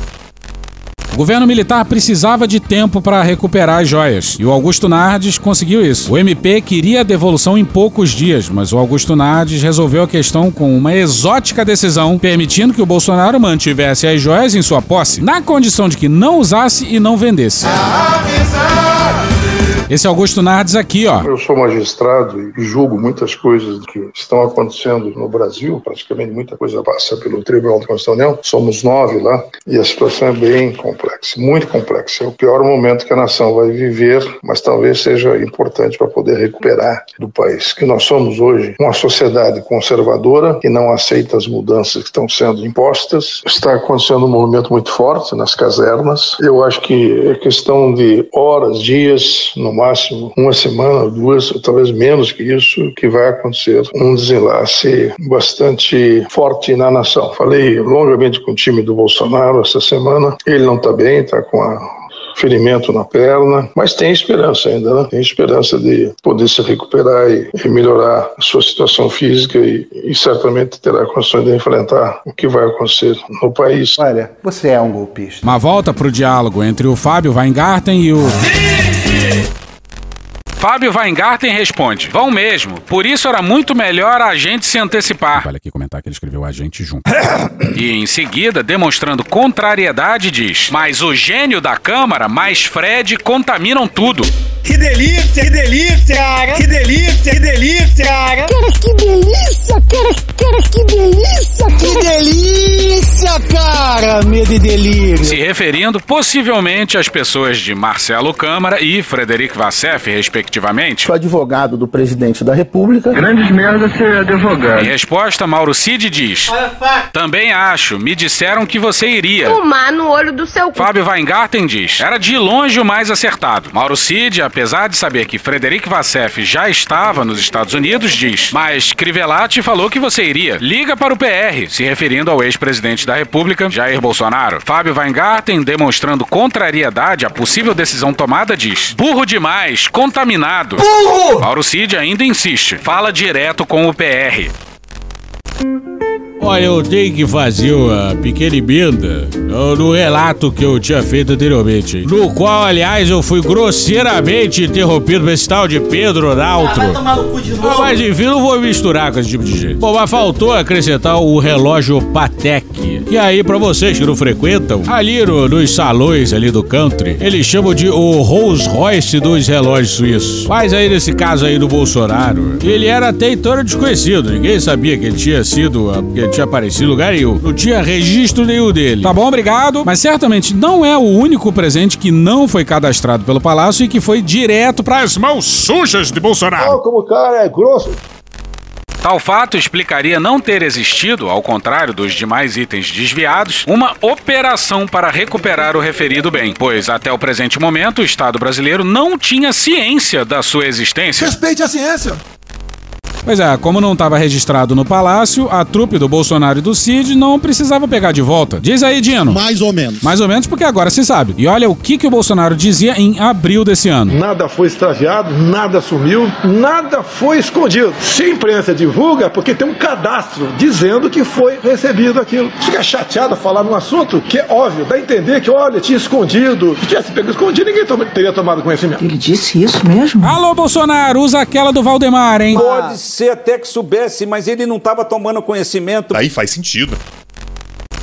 O governo militar precisava de tempo para recuperar as joias, e o Augusto Nardes conseguiu isso. O MP queria a devolução em poucos dias, mas o Augusto Nardes resolveu a questão com uma exótica decisão, permitindo que o Bolsonaro mantivesse as joias em sua posse, na condição de que não usasse e não vendesse. Esse é Augusto Nardes aqui, ó. Eu sou magistrado e julgo muitas coisas que estão acontecendo no Brasil, praticamente muita coisa passa pelo Tribunal União. Somos nove lá e a situação é bem complexa, muito complexa. É o pior momento que a nação vai viver, mas talvez seja importante para poder recuperar do país. Que nós somos hoje uma sociedade conservadora que não aceita as mudanças que estão sendo impostas. Está acontecendo um movimento muito forte nas casernas. Eu acho que é questão de horas, dias, no máximo uma semana, duas, talvez menos que isso, que vai acontecer um desenlace bastante forte na nação. Falei longamente com o time do Bolsonaro essa semana. Ele não está bem, está com a ferimento na perna, mas tem esperança ainda, né? Tem esperança de poder se recuperar e, e melhorar a sua situação física e, e, certamente terá condições de enfrentar o que vai acontecer no país. Olha, você é um golpista. Uma volta pro diálogo entre o Fábio Weingarten e o. Fábio Weingarten responde: Vão mesmo. Por isso era muito melhor a gente se antecipar. Vale aqui comentar que ele escreveu a gente junto. E em seguida, demonstrando contrariedade, diz: Mas o gênio da Câmara, mais Fred, contaminam tudo. Que delícia, que delícia, cara. Que delícia, que delícia, cara. Cara, que delícia, cara. Cara, que delícia, Que delícia, cara. Medo e delírio. Se referindo possivelmente às pessoas de Marcelo Câmara e Frederic Vassef, respectivamente. Sou advogado do presidente da República. Grandes merda ser advogado. Em resposta, Mauro Cid diz: Também acho, me disseram que você iria. Tomar no olho do seu cu. Fábio Weingarten diz: Era de longe o mais acertado. Mauro Cid, apesar de saber que Frederic Vassef já estava nos Estados Unidos, diz: Mas Crivellati falou que você iria. Liga para o PR, se referindo ao ex-presidente da República, Jair Bolsonaro. Fábio Weingarten, demonstrando contrariedade à possível decisão tomada, diz: Burro demais, contaminado. Burro! Mauro Cid ainda insiste: Fala direto com o PR. Olha, eu tenho que fazer uma pequena emenda no relato que eu tinha feito anteriormente. No qual, aliás, eu fui grosseiramente interrompido por esse tal de Pedro Daltro. Ah, vai tomar no cu de novo. Ah, mas enfim, não vou misturar com esse tipo de gente. Bom, mas faltou acrescentar o relógio Patek. E aí, pra vocês que não frequentam, ali no- nos salões ali do country, eles chamam de o Rolls Royce dos relógios suíços. Mas aí, nesse caso aí do Bolsonaro, ele era até então desconhecido. Ninguém sabia que ele tinha sido, ah, que ele tinha aparecido em lugar nenhum. Não tinha registro nenhum dele. Tá bom, obrigado. Mas certamente não é o único presente que não foi cadastrado pelo Palácio e que foi direto pras mãos sujas de Bolsonaro. como o cara é grosso. Tal fato explicaria não ter existido, ao contrário dos demais itens desviados, uma operação para recuperar o referido bem, pois até o presente momento o Estado brasileiro não tinha ciência da sua existência. Respeite a ciência. Pois é, como não estava registrado no Palácio, a trupe do Bolsonaro e do Cid não precisava pegar de volta. Diz aí, Dino. Mais ou menos. Mais ou menos porque agora se sabe. E olha o que, que o Bolsonaro dizia em abril desse ano. Nada foi extraviado, nada sumiu, nada foi escondido. Se a imprensa divulga, é porque tem um cadastro dizendo que foi recebido aquilo. Fica chateado a falar num assunto que é óbvio, dá a entender que, olha, tinha escondido. Se tivesse pego escondido, ninguém tom- teria tomado conhecimento. Ele disse isso mesmo? Alô, Bolsonaro, usa aquela do Valdemar, hein? Pode ser até que soubesse, mas ele não estava tomando conhecimento. Aí faz sentido.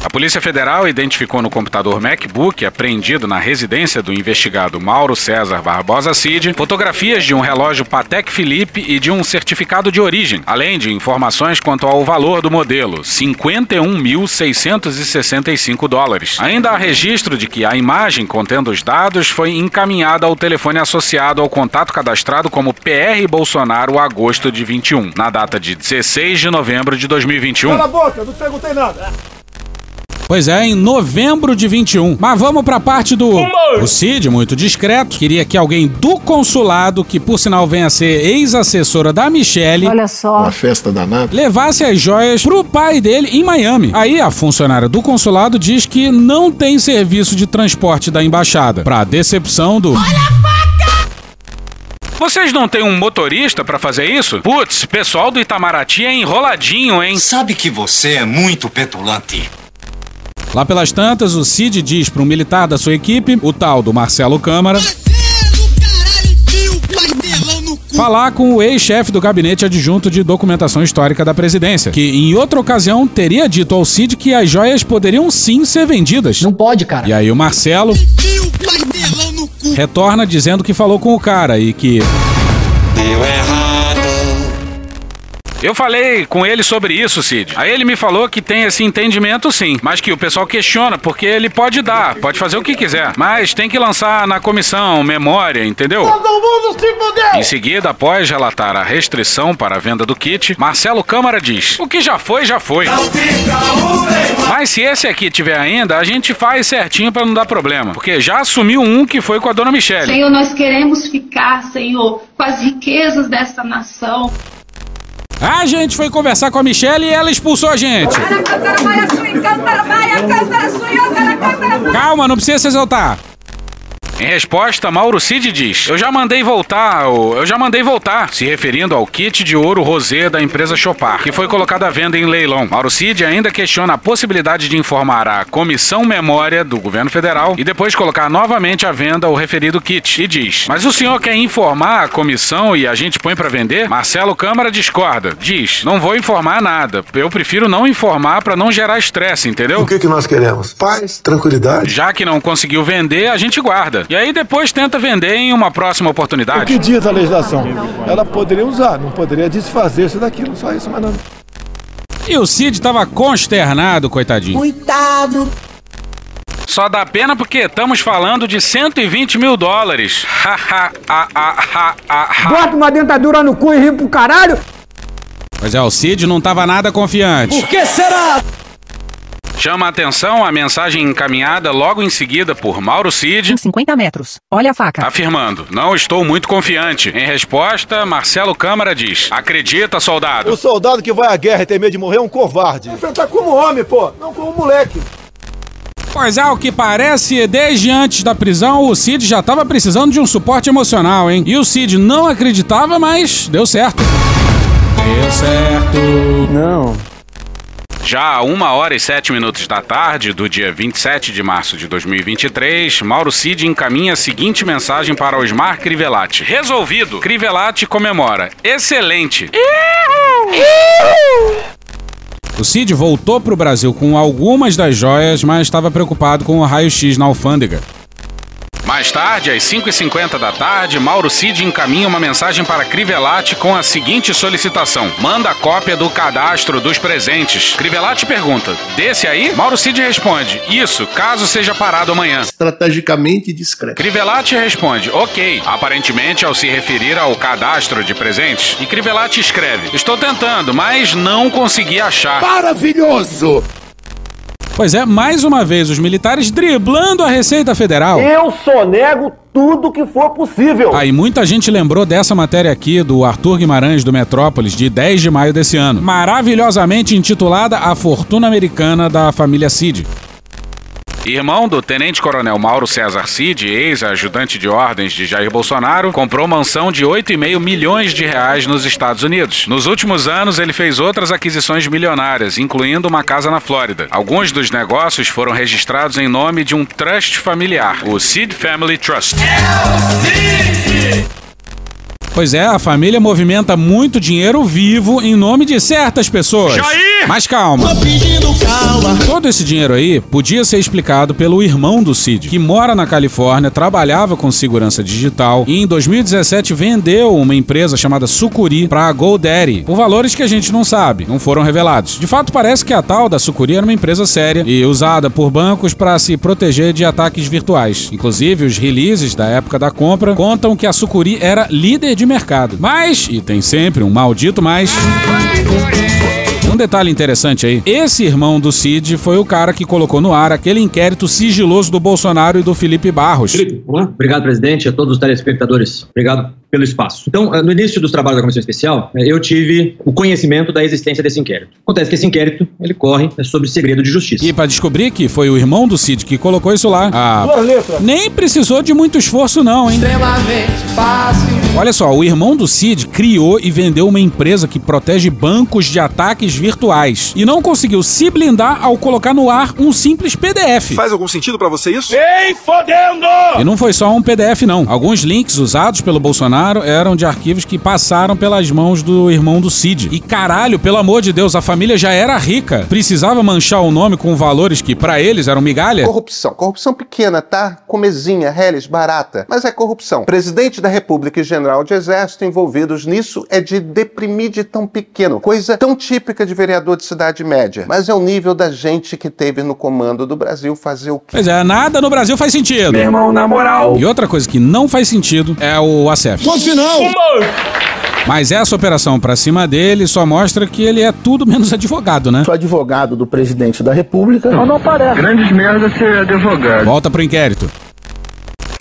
A Polícia Federal identificou no computador MacBook, apreendido na residência do investigado Mauro César Barbosa Cid, fotografias de um relógio Patek Philippe e de um certificado de origem, além de informações quanto ao valor do modelo, 51.665 dólares. Ainda há registro de que a imagem contendo os dados foi encaminhada ao telefone associado ao contato cadastrado como PR Bolsonaro agosto de 21, na data de 16 de novembro de 2021. Cala a boca, não perguntei nada. Pois é, em novembro de 21. Mas vamos pra parte do. O Cid, muito discreto, queria que alguém do consulado, que por sinal vem a ser ex-assessora da Michelle, Olha só. Uma festa danada. levasse as joias pro pai dele em Miami. Aí a funcionária do consulado diz que não tem serviço de transporte da embaixada. Pra decepção do. Vocês não têm um motorista pra fazer isso? Putz, pessoal do Itamaraty é enroladinho, hein? Sabe que você é muito petulante. Lá pelas tantas, o Cid diz para um militar da sua equipe, o tal do Marcelo Câmara, falar com o ex-chefe do gabinete adjunto de documentação histórica da presidência, que em outra ocasião teria dito ao Cid que as joias poderiam sim ser vendidas. Não pode, cara. E aí o Marcelo retorna dizendo que falou com o cara e que. Deu errado. Eu falei com ele sobre isso, Cid. Aí ele me falou que tem esse entendimento sim, mas que o pessoal questiona porque ele pode dar, pode fazer o que quiser, mas tem que lançar na comissão memória, entendeu? Todo mundo se fudeu! Em seguida, após relatar a restrição para a venda do kit, Marcelo Câmara diz: O que já foi, já foi. Mas se esse aqui tiver ainda, a gente faz certinho para não dar problema, porque já assumiu um que foi com a dona Michele. Senhor, nós queremos ficar, Senhor, com as riquezas desta nação. A gente foi conversar com a Michelle e ela expulsou a gente. Calma, não precisa se exaltar. Em resposta, Mauro Cid diz: Eu já mandei voltar, ou, eu já mandei voltar, se referindo ao kit de ouro rosé da empresa Chopar, que foi colocado à venda em leilão. Mauro Cid ainda questiona a possibilidade de informar a Comissão Memória do Governo Federal e depois colocar novamente à venda o referido kit. E diz: Mas o senhor quer informar a comissão e a gente põe para vender? Marcelo Câmara discorda. Diz: Não vou informar nada. Eu prefiro não informar para não gerar estresse, entendeu? O que, que nós queremos? Paz, tranquilidade. Já que não conseguiu vender, a gente guarda. E aí depois tenta vender em uma próxima O oportunidade. que diz a legislação? Ela poderia usar, não poderia desfazer-se daquilo. Só isso, mas não. E o Cid tava consternado, coitadinho. Coitado. Só dá pena porque estamos falando de 120 mil dólares. Ha, ha, ha, ha, ha, ha, ha. Bota uma dentadura no cu e ri pro caralho. Pois é, o Cid não tava nada confiante. que será? Chama a atenção a mensagem encaminhada logo em seguida por Mauro Cid, 50 metros. Olha a faca. afirmando: Não estou muito confiante. Em resposta, Marcelo Câmara diz: Acredita, soldado. O soldado que vai à guerra e tem medo de morrer é um covarde. Enfrentar como homem, pô, não como moleque. Pois é, ao que parece, desde antes da prisão, o Cid já tava precisando de um suporte emocional, hein? E o Cid não acreditava, mas deu certo. Deu certo. Não. Já a 1 hora e 7 minutos da tarde do dia 27 de março de 2023, Mauro Cid encaminha a seguinte mensagem para Osmar Crivellati. Resolvido! Crivellati comemora. Excelente! O Cid voltou pro Brasil com algumas das joias, mas estava preocupado com o raio-x na alfândega. Mais tarde, às 5h50 da tarde, Mauro Cid encaminha uma mensagem para Crivellati com a seguinte solicitação: manda cópia do cadastro dos presentes. Crivellati pergunta: desse aí? Mauro Cid responde: isso, caso seja parado amanhã. Estrategicamente discreto. Crivellati responde: ok, aparentemente ao se referir ao cadastro de presentes. E Crivellati escreve: estou tentando, mas não consegui achar. Maravilhoso! Pois é, mais uma vez, os militares driblando a Receita Federal. Eu sonego tudo que for possível. Aí muita gente lembrou dessa matéria aqui do Arthur Guimarães do Metrópolis, de 10 de maio desse ano, maravilhosamente intitulada A Fortuna Americana da Família Cid. Irmão do tenente-coronel Mauro César Cid, ex-ajudante de ordens de Jair Bolsonaro, comprou mansão de 8,5 milhões de reais nos Estados Unidos. Nos últimos anos, ele fez outras aquisições milionárias, incluindo uma casa na Flórida. Alguns dos negócios foram registrados em nome de um trust familiar, o Cid Family Trust. Pois é, a família movimenta muito dinheiro vivo em nome de certas pessoas. Jair! Mas calma. Todo esse dinheiro aí podia ser explicado pelo irmão do Cid, que mora na Califórnia, trabalhava com segurança digital e em 2017 vendeu uma empresa chamada Sucuri para a GoDaddy por valores que a gente não sabe, não foram revelados. De fato, parece que a tal da Sucuri era uma empresa séria e usada por bancos para se proteger de ataques virtuais. Inclusive, os releases da época da compra contam que a Sucuri era líder de mercado. Mas, e tem sempre um maldito mais. Um detalhe interessante aí: esse irmão do Cid foi o cara que colocou no ar aquele inquérito sigiloso do Bolsonaro e do Felipe Barros. Felipe. Obrigado, presidente, a todos os telespectadores. Obrigado pelo espaço. Então, eh, no início dos trabalhos da Comissão Especial, eh, eu tive o conhecimento da existência desse inquérito. Acontece que esse inquérito, ele corre eh, sobre segredo de justiça. E para descobrir que foi o irmão do Cid que colocou isso lá, a... Duas letras. nem precisou de muito esforço não, hein? Extremamente fácil. Olha só, o irmão do Cid criou e vendeu uma empresa que protege bancos de ataques virtuais e não conseguiu se blindar ao colocar no ar um simples PDF. Faz algum sentido pra você isso? Vem fodendo! E não foi só um PDF não. Alguns links usados pelo Bolsonaro Bolsonaro eram de arquivos que passaram pelas mãos do irmão do Cid. E caralho, pelo amor de Deus, a família já era rica. Precisava manchar o nome com valores que para eles eram migalha? Corrupção. Corrupção pequena, tá? Comezinha, reles, barata. Mas é corrupção. Presidente da República e general de exército envolvidos nisso é de deprimir de tão pequeno. Coisa tão típica de vereador de cidade média. Mas é o nível da gente que teve no comando do Brasil fazer o quê? Pois é, nada no Brasil faz sentido. Meu irmão, na moral. E outra coisa que não faz sentido é o ACF. Ponto final! Mas essa operação pra cima dele só mostra que ele é tudo menos advogado, né? Sou advogado do presidente da República. Não, não parece. Grandes merda ser advogado. Volta pro inquérito.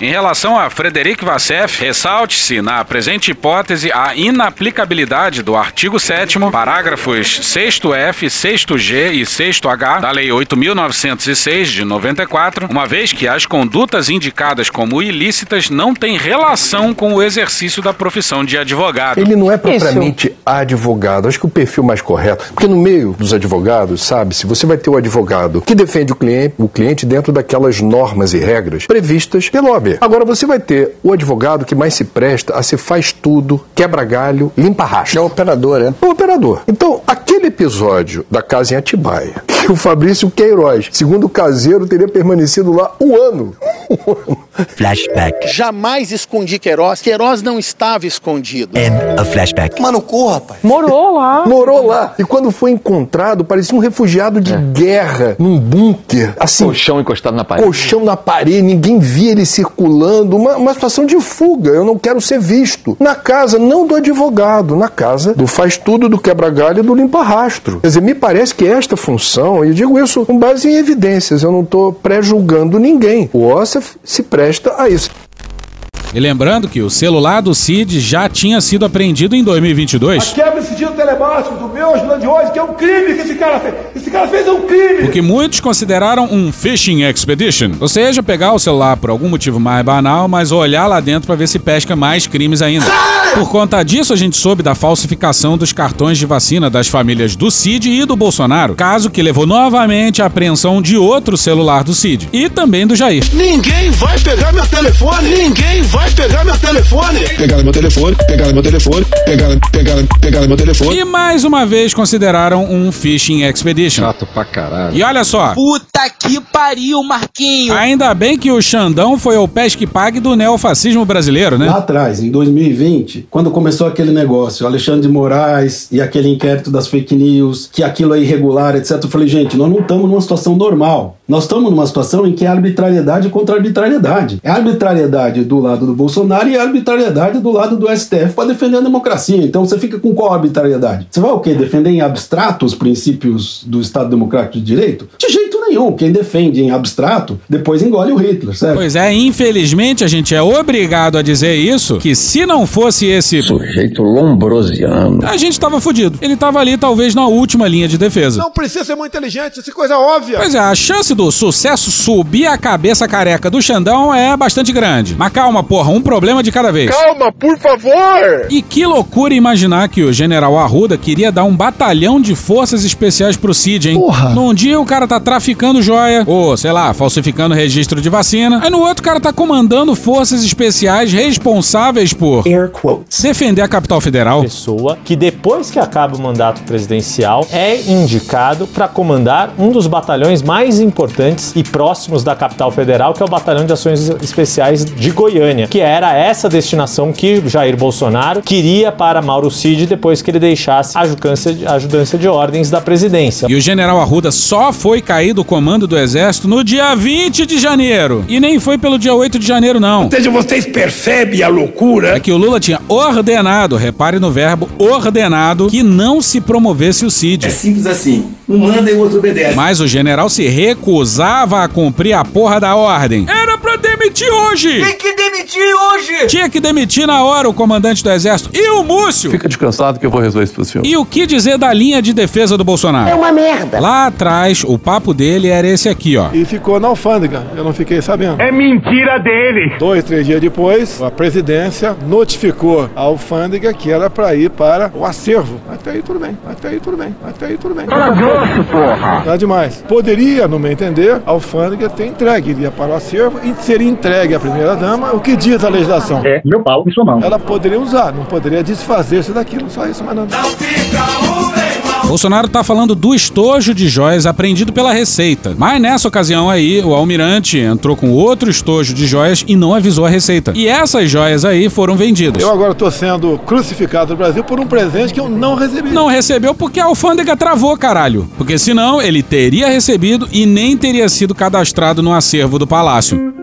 Em relação a Frederic Vassef, ressalte-se na presente hipótese a inaplicabilidade do artigo 7 parágrafos 6º-F, 6º-G e 6º-H da Lei 8.906 de 94, uma vez que as condutas indicadas como ilícitas não têm relação com o exercício da profissão de advogado. Ele não é propriamente advogado, acho que o perfil mais correto, porque no meio dos advogados, sabe-se, você vai ter o advogado que defende o cliente, o cliente dentro daquelas normas e regras previstas pela OAB. Agora você vai ter o advogado que mais se presta a se faz tudo, quebra galho, limpa rastro. É o operador, é? É o operador. Então, aquele episódio da casa em Atibaia, que o Fabrício Queiroz, segundo o caseiro, teria permanecido lá um ano. Flashback. Jamais escondi Queiroz. Queiroz não estava escondido. É. End of flashback. Mano, corra, rapaz. Morou lá. Morou lá. E quando foi encontrado, parecia um refugiado de guerra num bunker. Assim, Colchão encostado na parede. colchão na parede, ninguém via ele circulando, uma, uma situação de fuga. Eu não quero ser visto. Na casa, não do advogado, na casa do faz tudo, do quebra-galho e do limpa-rastro. Quer dizer, me parece que esta função, e eu digo isso com base em evidências, eu não estou pré-julgando ninguém. O OSSEF se presta a isso. E lembrando que o celular do Cid já tinha sido apreendido em 2022. Quebra esse sigilo telemático do meu ajudante de hoje, que é um crime que esse cara fez. Esse cara fez um crime. O que muitos consideraram um phishing expedition. Ou seja, pegar o celular por algum motivo mais banal, mas olhar lá dentro para ver se pesca mais crimes ainda. Por conta disso, a gente soube da falsificação dos cartões de vacina das famílias do Cid e do Bolsonaro, caso que levou novamente à apreensão de outro celular do Cid e também do Jair. Ninguém vai pegar meu telefone. Ninguém vai pegar meu telefone. Pegaram meu telefone, pegaram meu telefone, pegaram, pegaram, pegaram meu telefone. E mais uma vez consideraram um phishing expedition. Chato pra caralho. E olha só, Puta que pariu, Marquinho. ainda bem que o Xandão foi o pesque pague do neofascismo brasileiro, né? Lá atrás, em 2020, quando começou aquele negócio, Alexandre de Moraes e aquele inquérito das fake news, que aquilo é irregular, etc. Eu falei, gente, nós não estamos numa situação normal. Nós estamos numa situação em que é arbitrariedade contra arbitrariedade. É arbitrariedade do lado do Bolsonaro e é arbitrariedade do lado do STF para defender a democracia. Então você fica com qual arbitrariedade? Você vai o quê? Defender em abstrato os princípios do Estado Democrático de Direito? De jeito nenhum. Quem defende em abstrato, depois engole o Hitler, certo? Pois é, infelizmente a gente é obrigado a dizer isso, que se não fosse esse Sujeito lombrosiano. a gente tava fudido. Ele tava ali talvez na última linha de defesa. Não precisa ser muito inteligente, isso é coisa óbvia. Pois é, a chance do sucesso subir a cabeça careca do Xandão é bastante grande. Mas calma, porra, um problema de cada vez. Calma, por favor. E que loucura imaginar que o general Arruda queria dar um batalhão de forças especiais pro Cid, hein? Porra. Num dia o cara tá traficando joia, ou sei lá, falsificando registro de vacina. Aí no outro o cara tá comandando forças especiais responsáveis por Air quotes. defender a capital federal. Pessoa que depois que acaba o mandato presidencial é indicado para comandar um dos batalhões mais importantes e próximos da capital federal, que é o Batalhão de Ações Especiais de Goiânia, que era essa destinação que Jair Bolsonaro queria para Mauro Cid depois que ele deixasse a ajudância de, ordens da presidência. E o general Arruda só foi cair do comando do exército no dia 20 de janeiro. E nem foi pelo dia 8 de janeiro, não. Ou seja, vocês percebem a loucura? É que o Lula tinha ordenado, repare no verbo, ordenado, que não se promovesse o Cid. simples assim. Um manda e o outro obedece. Mas o general se recusava a cumprir a porra da ordem. Era pra demitir hoje! que demitir hoje! Tinha que demitir na hora o comandante do exército e o Múcio! Fica descansado que eu vou resolver isso pro senhor. E o que dizer da linha de defesa do Bolsonaro? É uma merda. Lá atrás, o papo dele era esse aqui, ó. E ficou na alfândega, eu não fiquei sabendo. É mentira dele. Dois, três dias depois, a presidência notificou a alfândega que era para ir para o acervo. Até aí tudo bem, até aí tudo bem, até aí tudo bem. Fala grosso, porra. Nada demais. Poderia, no meu entender, a alfândega ter entregue, iria para o acervo e seria entregue à primeira-dama o que que diz a legislação? É meu pau e sua mão. Ela poderia usar, não poderia desfazer-se daquilo. Só isso, mas não. Bolsonaro tá falando do estojo de joias apreendido pela Receita. Mas nessa ocasião aí, o almirante entrou com outro estojo de joias e não avisou a Receita. E essas joias aí foram vendidas. Eu agora tô sendo crucificado no Brasil por um presente que eu não recebi. Não recebeu porque a alfândega travou, caralho. Porque senão ele teria recebido e nem teria sido cadastrado no acervo do palácio.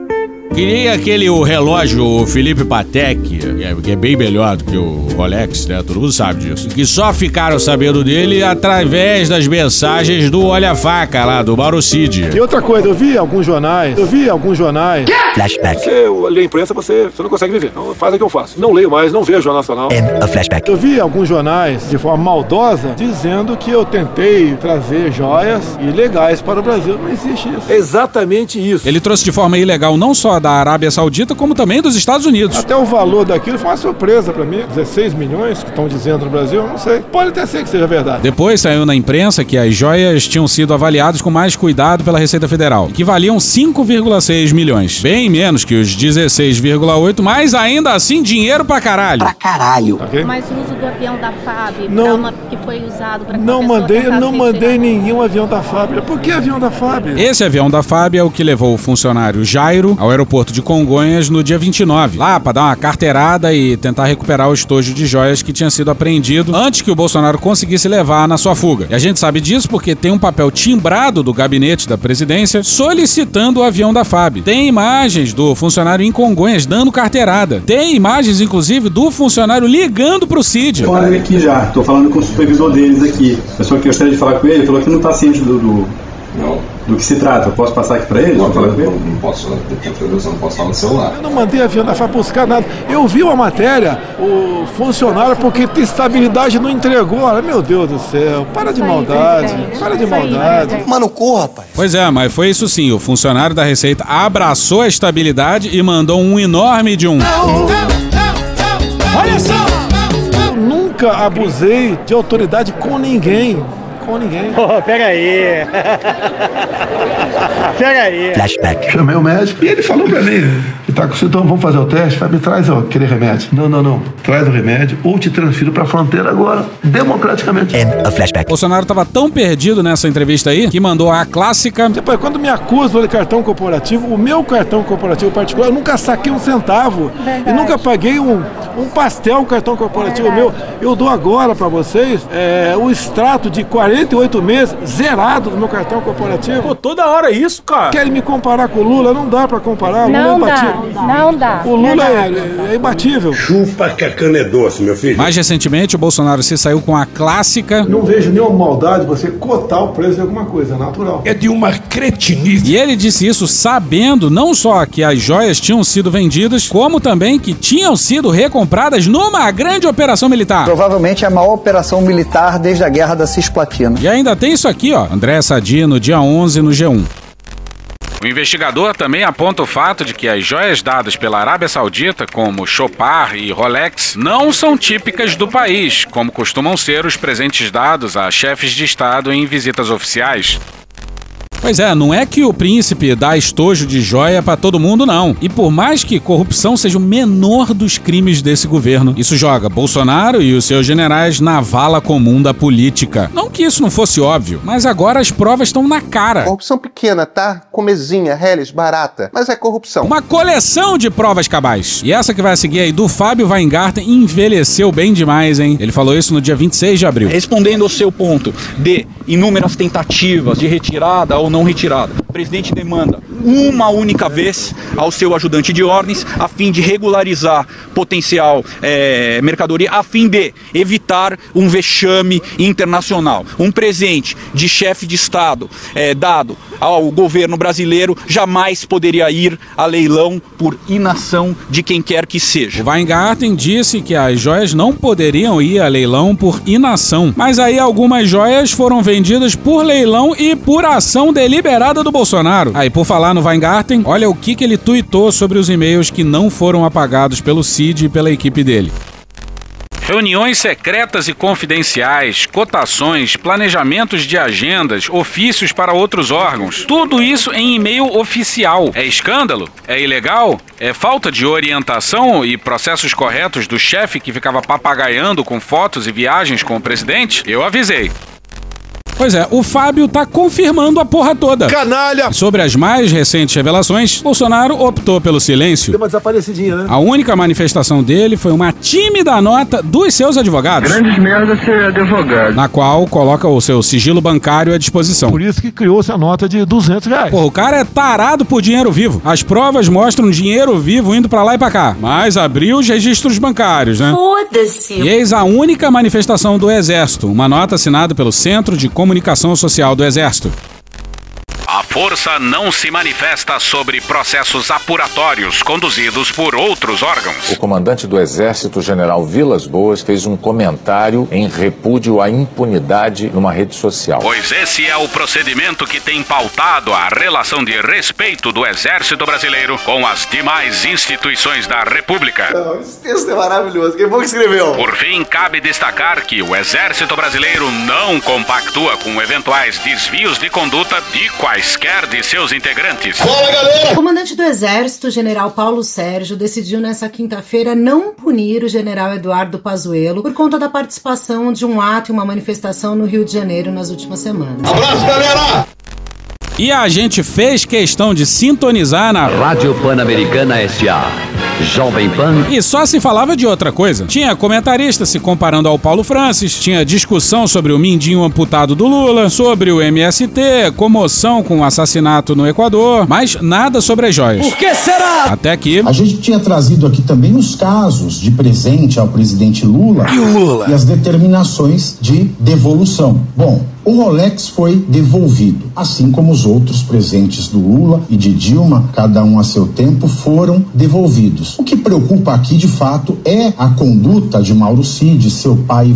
Queria aquele o relógio o Felipe Patek, que é, que é bem melhor do que o Rolex, né? Todo mundo sabe disso. Que só ficaram sabendo dele através das mensagens do Olha Faca lá, do Mauro Cid. E outra coisa, eu vi alguns jornais, eu vi alguns jornais. Flashback. Você lê a imprensa, você, você não consegue viver. Então faz o que eu faço. Não leio mais, não vejo o Jornal Nacional. And a flashback. Eu vi alguns jornais, de forma maldosa, dizendo que eu tentei trazer joias ilegais para o Brasil. Não existe isso. Exatamente isso. Ele trouxe de forma ilegal não só da Arábia Saudita, como também dos Estados Unidos. Até o valor daquilo foi uma surpresa para mim. 16 milhões que estão dizendo no Brasil, eu não sei. Pode até ser que seja verdade. Depois saiu na imprensa que as joias tinham sido avaliadas com mais cuidado pela Receita Federal, que valiam 5,6 milhões. Bem menos que os 16,8, mas ainda assim dinheiro pra caralho. Pra caralho. Ok? Mas o uso do avião da FAB, Não. pra uma- que foi usado para Não mandei, não mandei nenhum avião da fábrica. Por que avião da fábrica? Esse avião da FAB é o que levou o funcionário Jairo ao aeroporto de Congonhas no dia 29, lá para dar uma carteirada e tentar recuperar o estojo de joias que tinha sido apreendido antes que o Bolsonaro conseguisse levar na sua fuga. E a gente sabe disso porque tem um papel timbrado do gabinete da presidência solicitando o avião da FAB. Tem imagens do funcionário em Congonhas dando carteirada. Tem imagens, inclusive, do funcionário ligando pro Cid. Ele aqui já, tô falando com o supervisor deles aqui. A pessoa que gostaria de falar com ele falou que não tá ciente do, do, do que se trata. Eu posso passar aqui pra ele? Não, falar ele? Não posso, eu não posso falar no celular. Eu não mandei avião da FAB buscar nada. Eu vi uma matéria, o funcionário, porque tem estabilidade, não entregou. Olha, meu Deus do céu, para de maldade. Para de maldade. Mano, corra, rapaz. Pois é, mas foi isso sim. O funcionário da Receita abraçou a estabilidade e mandou um enorme de um. Olha só! Eu nunca abusei de autoridade com ninguém. Com ninguém. Oh, pega aí. pega aí. Flashback. Chamei o médico e ele falou pra mim que tá com sintoma, vamos fazer o teste, vai me traz ó, aquele remédio. Não, não, não. Traz o remédio ou te transfiro pra fronteira agora, democraticamente. And a flashback. Bolsonaro tava tão perdido nessa entrevista aí que mandou a clássica. Depois, quando me acusam de cartão corporativo, o meu cartão corporativo particular, eu nunca saquei um centavo. E nunca paguei um, um pastel um cartão corporativo meu. Eu dou agora pra vocês é, o extrato de 48 meses zerado do meu cartão corporativo. Pô, toda hora isso, cara. Querem me comparar com o Lula? Não dá pra comparar. O Lula é Não imbatível. dá, não dá. O Lula é, é- é imbatível. Chupa que a cana é doce, meu filho. Mais recentemente, o Bolsonaro se saiu com a clássica. Não vejo nenhuma maldade você cotar o preço de alguma coisa, é natural. É de uma cretinice. E ele disse isso sabendo não só que as joias tinham sido vendidas, como também que tinham sido recompradas numa grande operação militar. Provavelmente é a maior operação militar desde a guerra da Cisplatina. E ainda tem isso aqui, ó. André Sadi no dia 11 no G1. O investigador também aponta o fato de que as joias dadas pela Arábia Saudita, como Chopar e Rolex, não são típicas do país, como costumam ser os presentes dados a chefes de Estado em visitas oficiais. Pois é, não é que o príncipe dá estojo de joia pra todo mundo, não. E por mais que corrupção seja o menor dos crimes desse governo, isso joga Bolsonaro e os seus generais na vala comum da política. Não que isso não fosse óbvio, mas agora as provas estão na cara. Corrupção pequena, tá? Comezinha, reles, barata. Mas é corrupção. Uma coleção de provas cabais. E essa que vai seguir aí do Fábio Weingarten envelheceu bem demais, hein? Ele falou isso no dia 26 de abril. Respondendo ao seu ponto de inúmeras tentativas de retirada ou não retirada, o presidente demanda uma única vez ao seu ajudante de ordens a fim de regularizar potencial eh, mercadoria, a fim de evitar um vexame internacional. Um presente de chefe de Estado eh, dado ao governo brasileiro jamais poderia ir a leilão por inação de quem quer que seja. O Weingarten disse que as joias não poderiam ir a leilão por inação, mas aí algumas joias foram vendidas por leilão e por ação deliberada do Bolsonaro. Aí, por falar no Weingarten, olha o que, que ele tuitou sobre os e-mails que não foram apagados pelo Cid e pela equipe dele. Reuniões secretas e confidenciais, cotações, planejamentos de agendas, ofícios para outros órgãos. Tudo isso em e-mail oficial. É escândalo? É ilegal? É falta de orientação e processos corretos do chefe que ficava papagaiando com fotos e viagens com o presidente? Eu avisei. Pois é, o Fábio tá confirmando a porra toda. Canalha! Sobre as mais recentes revelações, Bolsonaro optou pelo silêncio. Deu uma desaparecidinha, né? A única manifestação dele foi uma tímida nota dos seus advogados. Grandes merda ser advogado. Na qual coloca o seu sigilo bancário à disposição. Por isso que criou-se a nota de 200 reais. Pô, o cara é tarado por dinheiro vivo. As provas mostram dinheiro vivo indo pra lá e pra cá. Mas abriu os registros bancários, né? Foda-se. E eis a única manifestação do Exército, uma nota assinada pelo Centro de Comunicação Social do Exército. Força não se manifesta sobre processos apuratórios conduzidos por outros órgãos. O comandante do Exército, general Vilas Boas, fez um comentário em repúdio à impunidade numa rede social. Pois esse é o procedimento que tem pautado a relação de respeito do Exército Brasileiro com as demais instituições da República. Não, esse texto é maravilhoso. Quem foi que escreveu? Por fim, cabe destacar que o Exército Brasileiro não compactua com eventuais desvios de conduta de quaisquer de seus integrantes. O comandante do Exército, general Paulo Sérgio, decidiu nessa quinta-feira não punir o general Eduardo Pazuello por conta da participação de um ato e uma manifestação no Rio de Janeiro nas últimas semanas. Abraço, galera! E a gente fez questão de sintonizar na Rádio Pan-Americana SA. Jovem Pan. E só se falava de outra coisa. Tinha comentarista se comparando ao Paulo Francis, tinha discussão sobre o mindinho amputado do Lula, sobre o MST, comoção com o assassinato no Equador, mas nada sobre as joias. Por que será? Até que. A gente tinha trazido aqui também os casos de presente ao presidente Lula e, o Lula? e as determinações de devolução. Bom, o Rolex foi devolvido, assim como os outros presentes do Lula e de Dilma, cada um a seu tempo, foram devolvidos. O que preocupa aqui, de fato, é a conduta de Mauro Cid, seu pai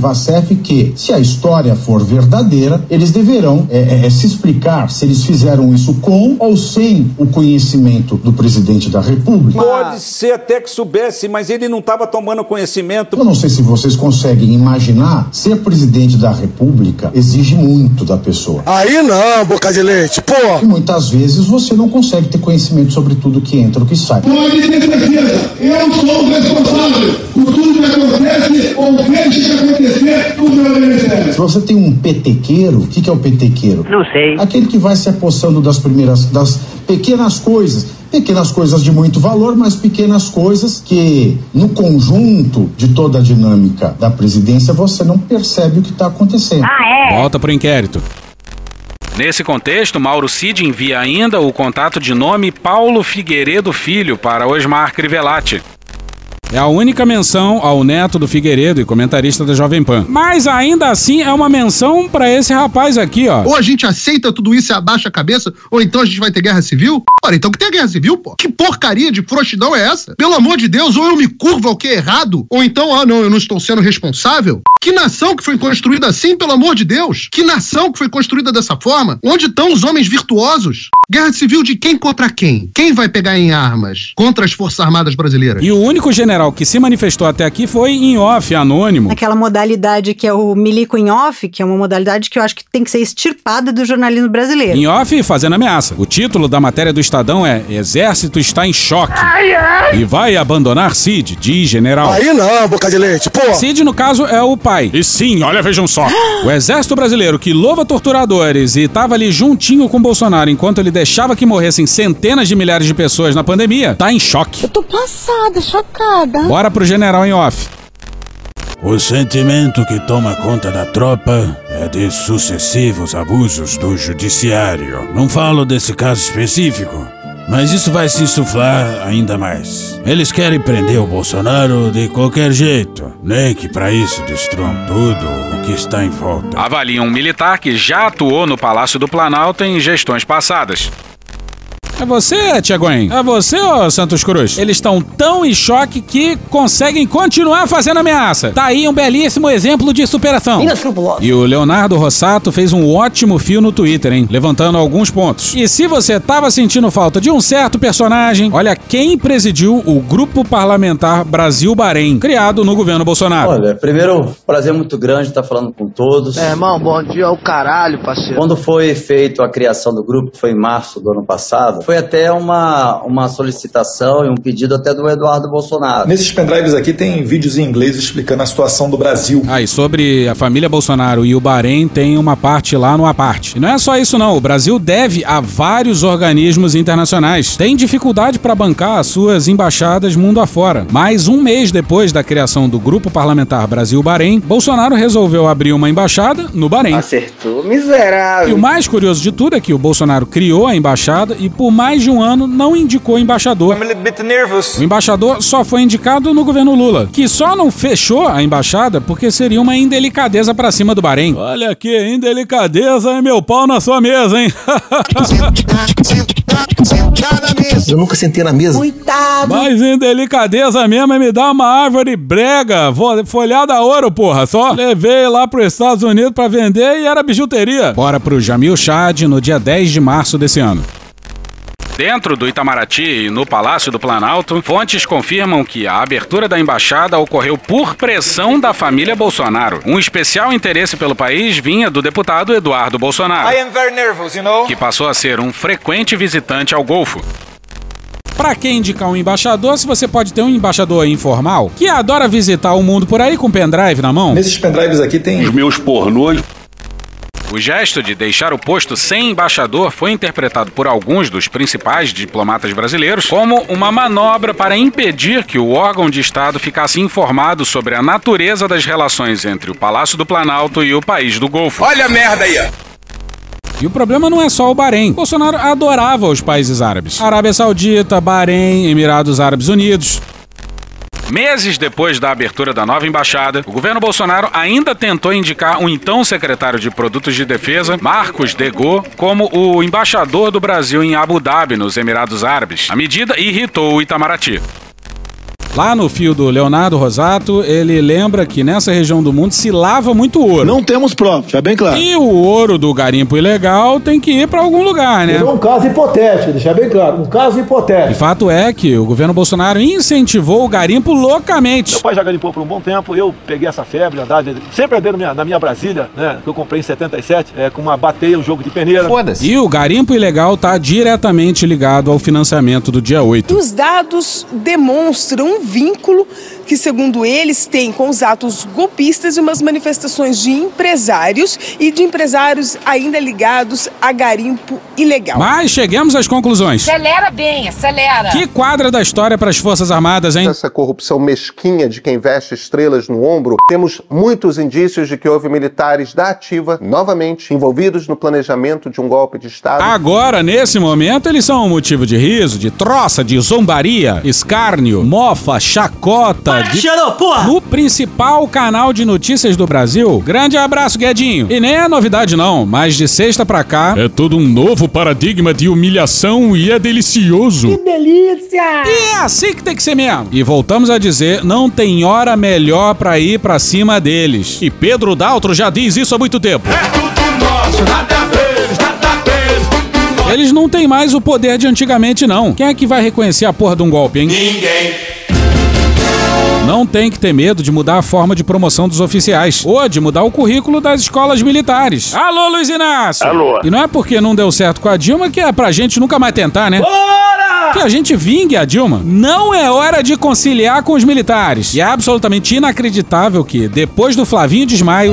e que, se a história for verdadeira, eles deverão é, é, se explicar se eles fizeram isso com ou sem o conhecimento do presidente da República. Pode ser até que soubesse, mas ele não estava tomando conhecimento. Eu não sei se vocês conseguem imaginar ser presidente da República exige muito muito da pessoa. Aí não, boca de leite, pô! E muitas vezes você não consegue ter conhecimento sobre tudo que entra ou que sai. Pode ter certeza, eu sou o responsável por tudo que acontece ou deixa de acontecer no meu ministério. Se você tem um petequeiro, o que, que é o petequeiro? Não sei. Aquele que vai se apossando das primeiras, das pequenas coisas. Pequenas coisas de muito valor, mas pequenas coisas que, no conjunto de toda a dinâmica da presidência, você não percebe o que está acontecendo. Ah, é? Volta pro inquérito. Nesse contexto, Mauro Cid envia ainda o contato de nome Paulo Figueiredo Filho para Osmar Crivellati. É a única menção ao neto do Figueiredo e comentarista da Jovem Pan. Mas ainda assim é uma menção para esse rapaz aqui, ó. Ou a gente aceita tudo isso e abaixa a cabeça, ou então a gente vai ter guerra civil? Ora, então que tem a guerra civil, pô. Que porcaria de frouxidão é essa? Pelo amor de Deus, ou eu me curvo ao que é errado, ou então, ah, não, eu não estou sendo responsável. Que nação que foi construída assim, pelo amor de Deus? Que nação que foi construída dessa forma? Onde estão os homens virtuosos? Guerra civil de quem contra quem? Quem vai pegar em armas contra as Forças Armadas brasileiras? E o único general que se manifestou até aqui foi em off, anônimo. Aquela modalidade que é o milico em off, que é uma modalidade que eu acho que tem que ser extirpada do jornalismo brasileiro. Em off, fazendo ameaça. O título da matéria do Estadão é Exército está em choque. Ai, ai. E vai abandonar Cid, diz general. Aí não, boca de leite, pô! Cid, no caso, é o pai. E sim, olha, vejam só. o exército brasileiro que louva torturadores e tava ali juntinho com Bolsonaro enquanto ele deixava que morressem centenas de milhares de pessoas na pandemia, tá em choque. Eu tô passada, chocada. Bora pro general em off. O sentimento que toma conta da tropa é de sucessivos abusos do judiciário. Não falo desse caso específico, mas isso vai se insuflar ainda mais. Eles querem prender o Bolsonaro de qualquer jeito, nem que para isso destruam tudo o que está em volta. Avalia um militar que já atuou no Palácio do Planalto em gestões passadas. É você, Tiagoin? É você, ô Santos Cruz? Eles estão tão em choque que conseguem continuar fazendo ameaça. Tá aí um belíssimo exemplo de superação. E o Leonardo Rossato fez um ótimo fio no Twitter, hein? Levantando alguns pontos. E se você tava sentindo falta de um certo personagem, olha quem presidiu o Grupo Parlamentar Brasil-Bahrein, criado no governo Bolsonaro. Olha, primeiro, prazer muito grande estar falando com todos. É, irmão, bom dia ao caralho, parceiro. Quando foi feito a criação do grupo, que foi em março do ano passado, foi até uma, uma solicitação e um pedido até do Eduardo Bolsonaro. Nesses pendrives aqui tem vídeos em inglês explicando a situação do Brasil. Ah, e sobre a família Bolsonaro e o Bahrein, tem uma parte lá no aparte. E não é só isso não, o Brasil deve a vários organismos internacionais. Tem dificuldade para bancar as suas embaixadas mundo afora. Mas um mês depois da criação do Grupo Parlamentar Brasil-Bahrein, Bolsonaro resolveu abrir uma embaixada no Bahrein. Acertou, miserável. E o mais curioso de tudo é que o Bolsonaro criou a embaixada e por mais de um ano não indicou embaixador. O embaixador só foi indicado no governo Lula, que só não fechou a embaixada porque seria uma indelicadeza pra cima do Bahrein. Olha que indelicadeza é meu pau na sua mesa, hein? Eu nunca sentei na mesa. Coitado. Mas indelicadeza mesmo é me dar uma árvore brega, folhada a ouro, porra, só. Levei lá pros Estados Unidos pra vender e era bijuteria. Bora pro Jamil Chad no dia 10 de março desse ano. Dentro do Itamaraty e no Palácio do Planalto, fontes confirmam que a abertura da embaixada ocorreu por pressão da família Bolsonaro. Um especial interesse pelo país vinha do deputado Eduardo Bolsonaro, am very nervous, you know? que passou a ser um frequente visitante ao Golfo. Pra quem indicar um embaixador, se você pode ter um embaixador informal que adora visitar o mundo por aí com pendrive na mão? Nesses pendrives aqui tem Os meus pornôs. O gesto de deixar o posto sem embaixador foi interpretado por alguns dos principais diplomatas brasileiros como uma manobra para impedir que o órgão de Estado ficasse informado sobre a natureza das relações entre o Palácio do Planalto e o país do Golfo. Olha a merda aí. E o problema não é só o Bahrein. Bolsonaro adorava os países árabes: Arábia Saudita, Bahrein, Emirados Árabes Unidos. Meses depois da abertura da nova embaixada, o governo Bolsonaro ainda tentou indicar o então secretário de Produtos de Defesa, Marcos Degô, como o embaixador do Brasil em Abu Dhabi, nos Emirados Árabes. A medida irritou o Itamaraty. Lá no fio do Leonardo Rosato, ele lembra que nessa região do mundo se lava muito ouro. Não temos provas, já bem claro. E o ouro do garimpo ilegal tem que ir pra algum lugar, né? É um caso hipotético, deixar bem claro. Um caso E hipotético. fato é que o governo Bolsonaro incentivou o garimpo loucamente. Meu pai já garimpou por um bom tempo, eu peguei essa febre, andava, sempre andei na minha, na minha Brasília, né, que eu comprei em 77, é, com uma bateia, um jogo de peneira. E o garimpo ilegal tá diretamente ligado ao financiamento do dia 8. Os dados demonstram um vínculo que, segundo eles, tem com os atos golpistas e umas manifestações de empresários e de empresários ainda ligados a garimpo ilegal. Mas cheguemos às conclusões. Acelera bem, acelera. Que quadra da história para as Forças Armadas, hein? Essa corrupção mesquinha de quem veste estrelas no ombro, temos muitos indícios de que houve militares da ativa, novamente, envolvidos no planejamento de um golpe de Estado. Agora, nesse momento, eles são um motivo de riso, de troça, de zombaria, escárnio, mofa, chacota. de... No principal canal de notícias do Brasil. Grande abraço, Guedinho. E nem é novidade, não, mas de sexta pra cá. É todo um novo paradigma de humilhação e é delicioso. delícia! E é assim que tem que ser mesmo. E voltamos a dizer, não tem hora melhor pra ir pra cima deles. E Pedro Daltro já diz isso há muito tempo. Eles não têm mais o poder de antigamente, não. Quem é que vai reconhecer a porra de um golpe, hein? Ninguém. Não tem que ter medo de mudar a forma de promoção dos oficiais ou de mudar o currículo das escolas militares. Alô, Luiz Inácio! Alô. E não é porque não deu certo com a Dilma que é pra gente nunca mais tentar, né? Bora! Que a gente vingue a Dilma. Não é hora de conciliar com os militares. E é absolutamente inacreditável que, depois do Flavinho Desmaio,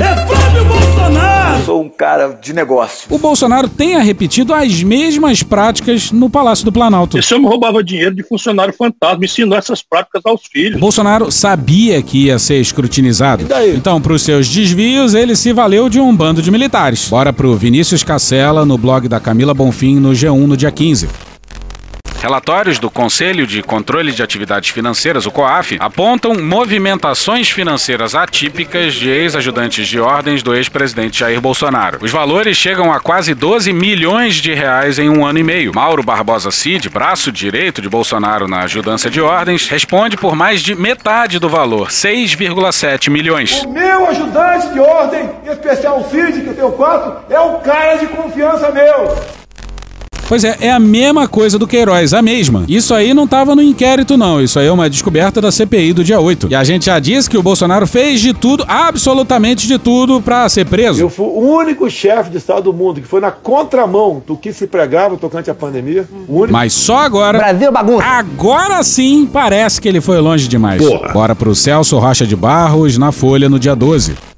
Sou um cara de negócio. o Bolsonaro tenha repetido as mesmas práticas no Palácio do Planalto. Esse homem roubava dinheiro de funcionário fantasma, ensinou essas práticas aos filhos. O Bolsonaro sabia que ia ser escrutinizado. Então, para os seus desvios, ele se valeu de um bando de militares. Bora pro Vinícius Cacela no blog da Camila Bonfim no G1 no dia 15. Relatórios do Conselho de Controle de Atividades Financeiras, o COAF, apontam movimentações financeiras atípicas de ex-ajudantes de ordens do ex-presidente Jair Bolsonaro. Os valores chegam a quase 12 milhões de reais em um ano e meio. Mauro Barbosa Cid, braço direito de Bolsonaro na ajudança de ordens, responde por mais de metade do valor, 6,7 milhões. O meu ajudante de ordem, em especial o Cid, que eu tenho quatro, é um cara de confiança meu. Pois é, é a mesma coisa do Queiroz, a mesma. Isso aí não tava no inquérito, não. Isso aí é uma descoberta da CPI do dia 8. E a gente já disse que o Bolsonaro fez de tudo, absolutamente de tudo, pra ser preso. Eu fui o único chefe de Estado do mundo que foi na contramão do que se pregava tocante à pandemia. O único... Mas só agora. Brasil bagunça. Agora sim parece que ele foi longe demais. Porra. Bora pro Celso Rocha de Barros na Folha no dia 12.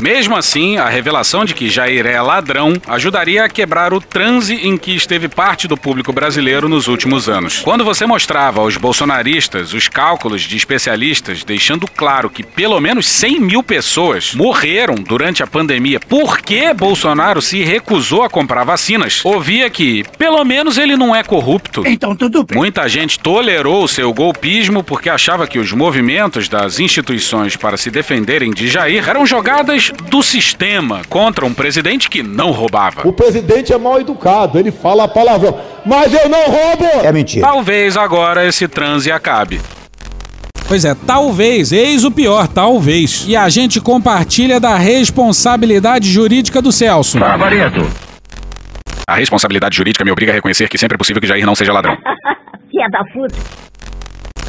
Mesmo assim, a revelação de que Jair é ladrão ajudaria a quebrar o transe em que esteve parte do público brasileiro nos últimos anos. Quando você mostrava aos bolsonaristas os cálculos de especialistas deixando claro que pelo menos 100 mil pessoas morreram durante a pandemia porque Bolsonaro se recusou a comprar vacinas, ouvia que pelo menos ele não é corrupto. Então tudo bem. Muita gente tolerou o seu golpismo porque achava que os movimentos das instituições para se defenderem de Jair eram jogadas do sistema contra um presidente que não roubava. O presidente é mal educado, ele fala palavrão. Mas eu não roubo! É mentira. Talvez agora esse transe acabe. Pois é, talvez, eis o pior, talvez. E a gente compartilha da responsabilidade jurídica do Celso. Barbareto. A responsabilidade jurídica me obriga a reconhecer que sempre é possível que Jair não seja ladrão. Filha da puta.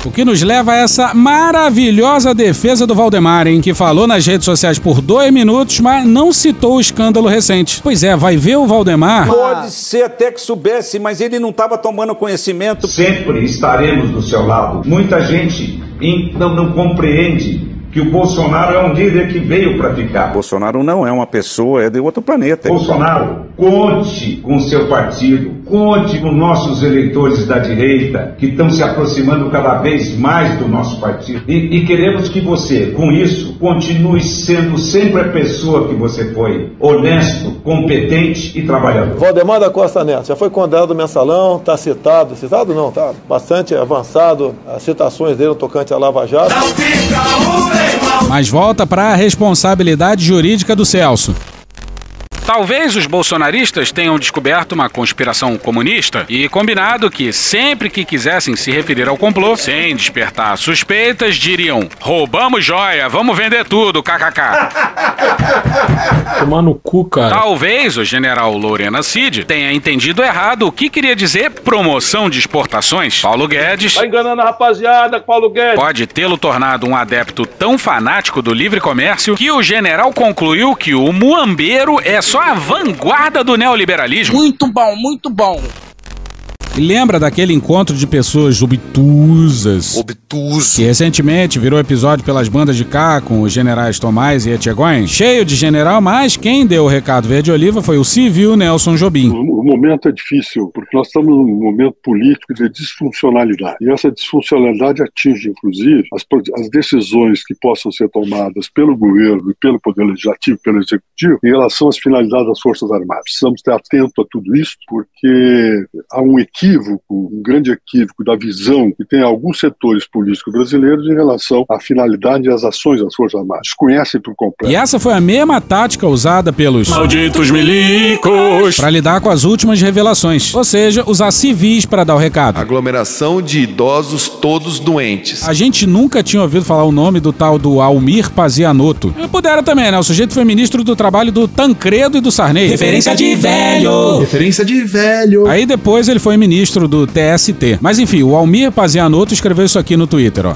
O que nos leva a essa maravilhosa defesa do Valdemar, hein? Que falou nas redes sociais por dois minutos, mas não citou o escândalo recente. Pois é, vai ver o Valdemar. Pode ser até que soubesse, mas ele não estava tomando conhecimento. Sempre estaremos do seu lado. Muita gente não, não compreende que o Bolsonaro é um líder que veio para ficar. Bolsonaro não é uma pessoa, é de outro planeta. Bolsonaro, conte com o seu partido, conte com nossos eleitores da direita, que estão se aproximando cada vez mais do nosso partido. E, e queremos que você, com isso, continue sendo sempre a pessoa que você foi: honesto, competente e trabalhador. Valdemar da Costa Neto já foi condenado no mensalão, está citado, citado não, tá bastante avançado as citações dele no tocante à Lava Jato. Mas volta para a responsabilidade jurídica do Celso. Talvez os bolsonaristas tenham descoberto uma conspiração comunista e combinado que sempre que quisessem se referir ao complô, sem despertar suspeitas, diriam: roubamos joia, vamos vender tudo, kkk. Tomar no cu, cara. Talvez o general Lorena Cid tenha entendido errado o que queria dizer promoção de exportações. Paulo Guedes Tá enganando a rapaziada, Paulo Guedes. pode tê-lo tornado um adepto tão fanático do livre comércio que o general concluiu que o muambeiro é só a vanguarda do neoliberalismo. Muito bom, muito bom. Lembra daquele encontro de pessoas obtusas? Obtuso. Que recentemente virou episódio pelas bandas de cá com os generais Tomás e Etchegóin. Cheio de general, mas quem deu o recado verde-oliva foi o civil Nelson Jobim. O momento é difícil, porque nós estamos num momento político de disfuncionalidade. E essa disfuncionalidade atinge, inclusive, as, as decisões que possam ser tomadas pelo governo e pelo Poder Legislativo, pelo Executivo, em relação às finalidades das Forças Armadas. Precisamos estar atentos a tudo isso, porque há um equívoco, um grande equívoco da visão que tem alguns setores políticos brasileiros em relação à finalidade e às ações das Forças Armadas. Desconhecem por completo. E essa foi a mesma tática usada pelos malditos milicos para lidar com as últimas revelações, ou seja, usar civis para dar o recado. Aglomeração de idosos todos doentes. A gente nunca tinha ouvido falar o nome do tal do Almir Pazianotto. E Puderam também, né? O sujeito foi ministro do trabalho do Tancredo e do Sarney. Referência de velho. Referência de velho. Aí depois ele foi ministro do TST. Mas enfim, o Almir Pazianotto escreveu isso aqui no Twitter, ó.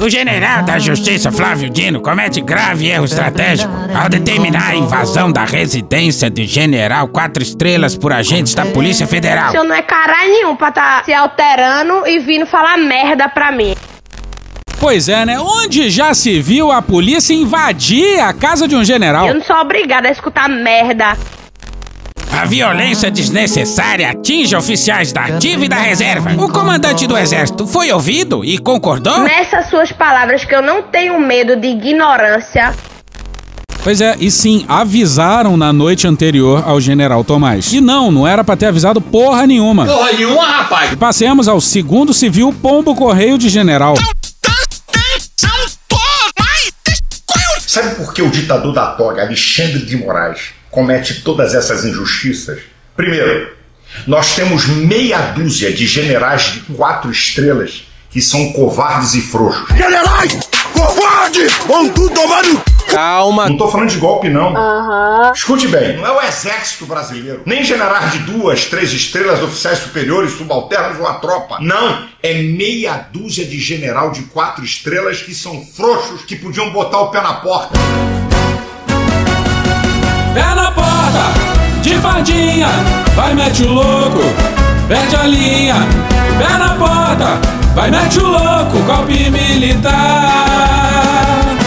O general da Justiça Flávio Dino comete grave erro estratégico ao determinar a invasão da residência de general quatro estrelas por agentes da Polícia Federal. O senhor não é caralho nenhum pra tá se alterando e vindo falar merda pra mim. Pois é, né? Onde já se viu a polícia invadir a casa de um general? Eu não sou obrigada a escutar merda. A violência desnecessária atinge oficiais da ativa e da reserva. O comandante do exército foi ouvido e concordou? Nessas suas palavras que eu não tenho medo de ignorância. Pois é, e sim, avisaram na noite anterior ao general Tomás. E não, não era pra ter avisado porra nenhuma. Porra nenhuma, rapaz! E passemos ao segundo civil Pombo Correio de General. Sabe por que o ditador da toga, Alexandre de Moraes, comete todas essas injustiças? Primeiro, nós temos meia dúzia de generais de quatro estrelas que são covardes e frouxos. Generais! Covarde! Vão tudo tomar no... Calma. Não tô falando de golpe, não. Aham. Escute bem, não é o exército brasileiro, nem generais de duas, três estrelas, oficiais superiores, subalternos ou a tropa. Não, é meia dúzia de general de quatro estrelas que são frouxos, que podiam botar o pé na porta. De fadinha, vai mete o louco, perde a linha. Pé na porta, vai mete o louco, golpe militar.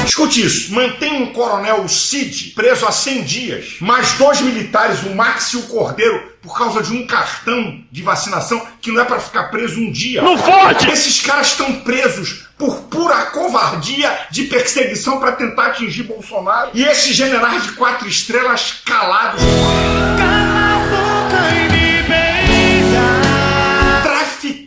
Escute isso, mantém um coronel, o Cid, preso há 100 dias, mais dois militares, o Max e o Cordeiro, por causa de um cartão de vacinação que não é para ficar preso um dia. Não pode! Esses caras estão presos por pura covardia de perseguição para tentar atingir Bolsonaro. E esses generais de quatro estrelas calados.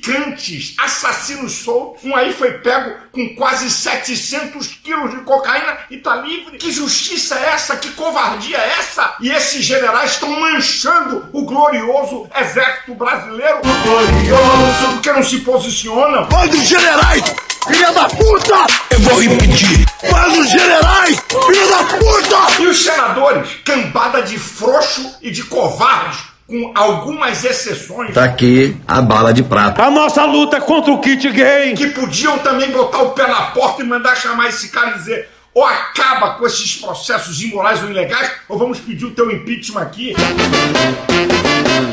Traficantes, assassinos soltos. Um aí foi pego com quase 700 quilos de cocaína e tá livre. Que justiça é essa? Que covardia é essa? E esses generais estão manchando o glorioso exército brasileiro. O glorioso! Porque não se posicionam. Manda os generais! Filha da puta! Eu vou repetir! Manda os generais! Filha da puta! E os senadores? Cambada de frouxo e de covardes. Com algumas exceções. Tá aqui a bala de prata. A nossa luta é contra o kit gay. que podiam também botar o pé na porta e mandar chamar esse cara e dizer ou acaba com esses processos imorais ou ilegais, ou vamos pedir o teu impeachment aqui.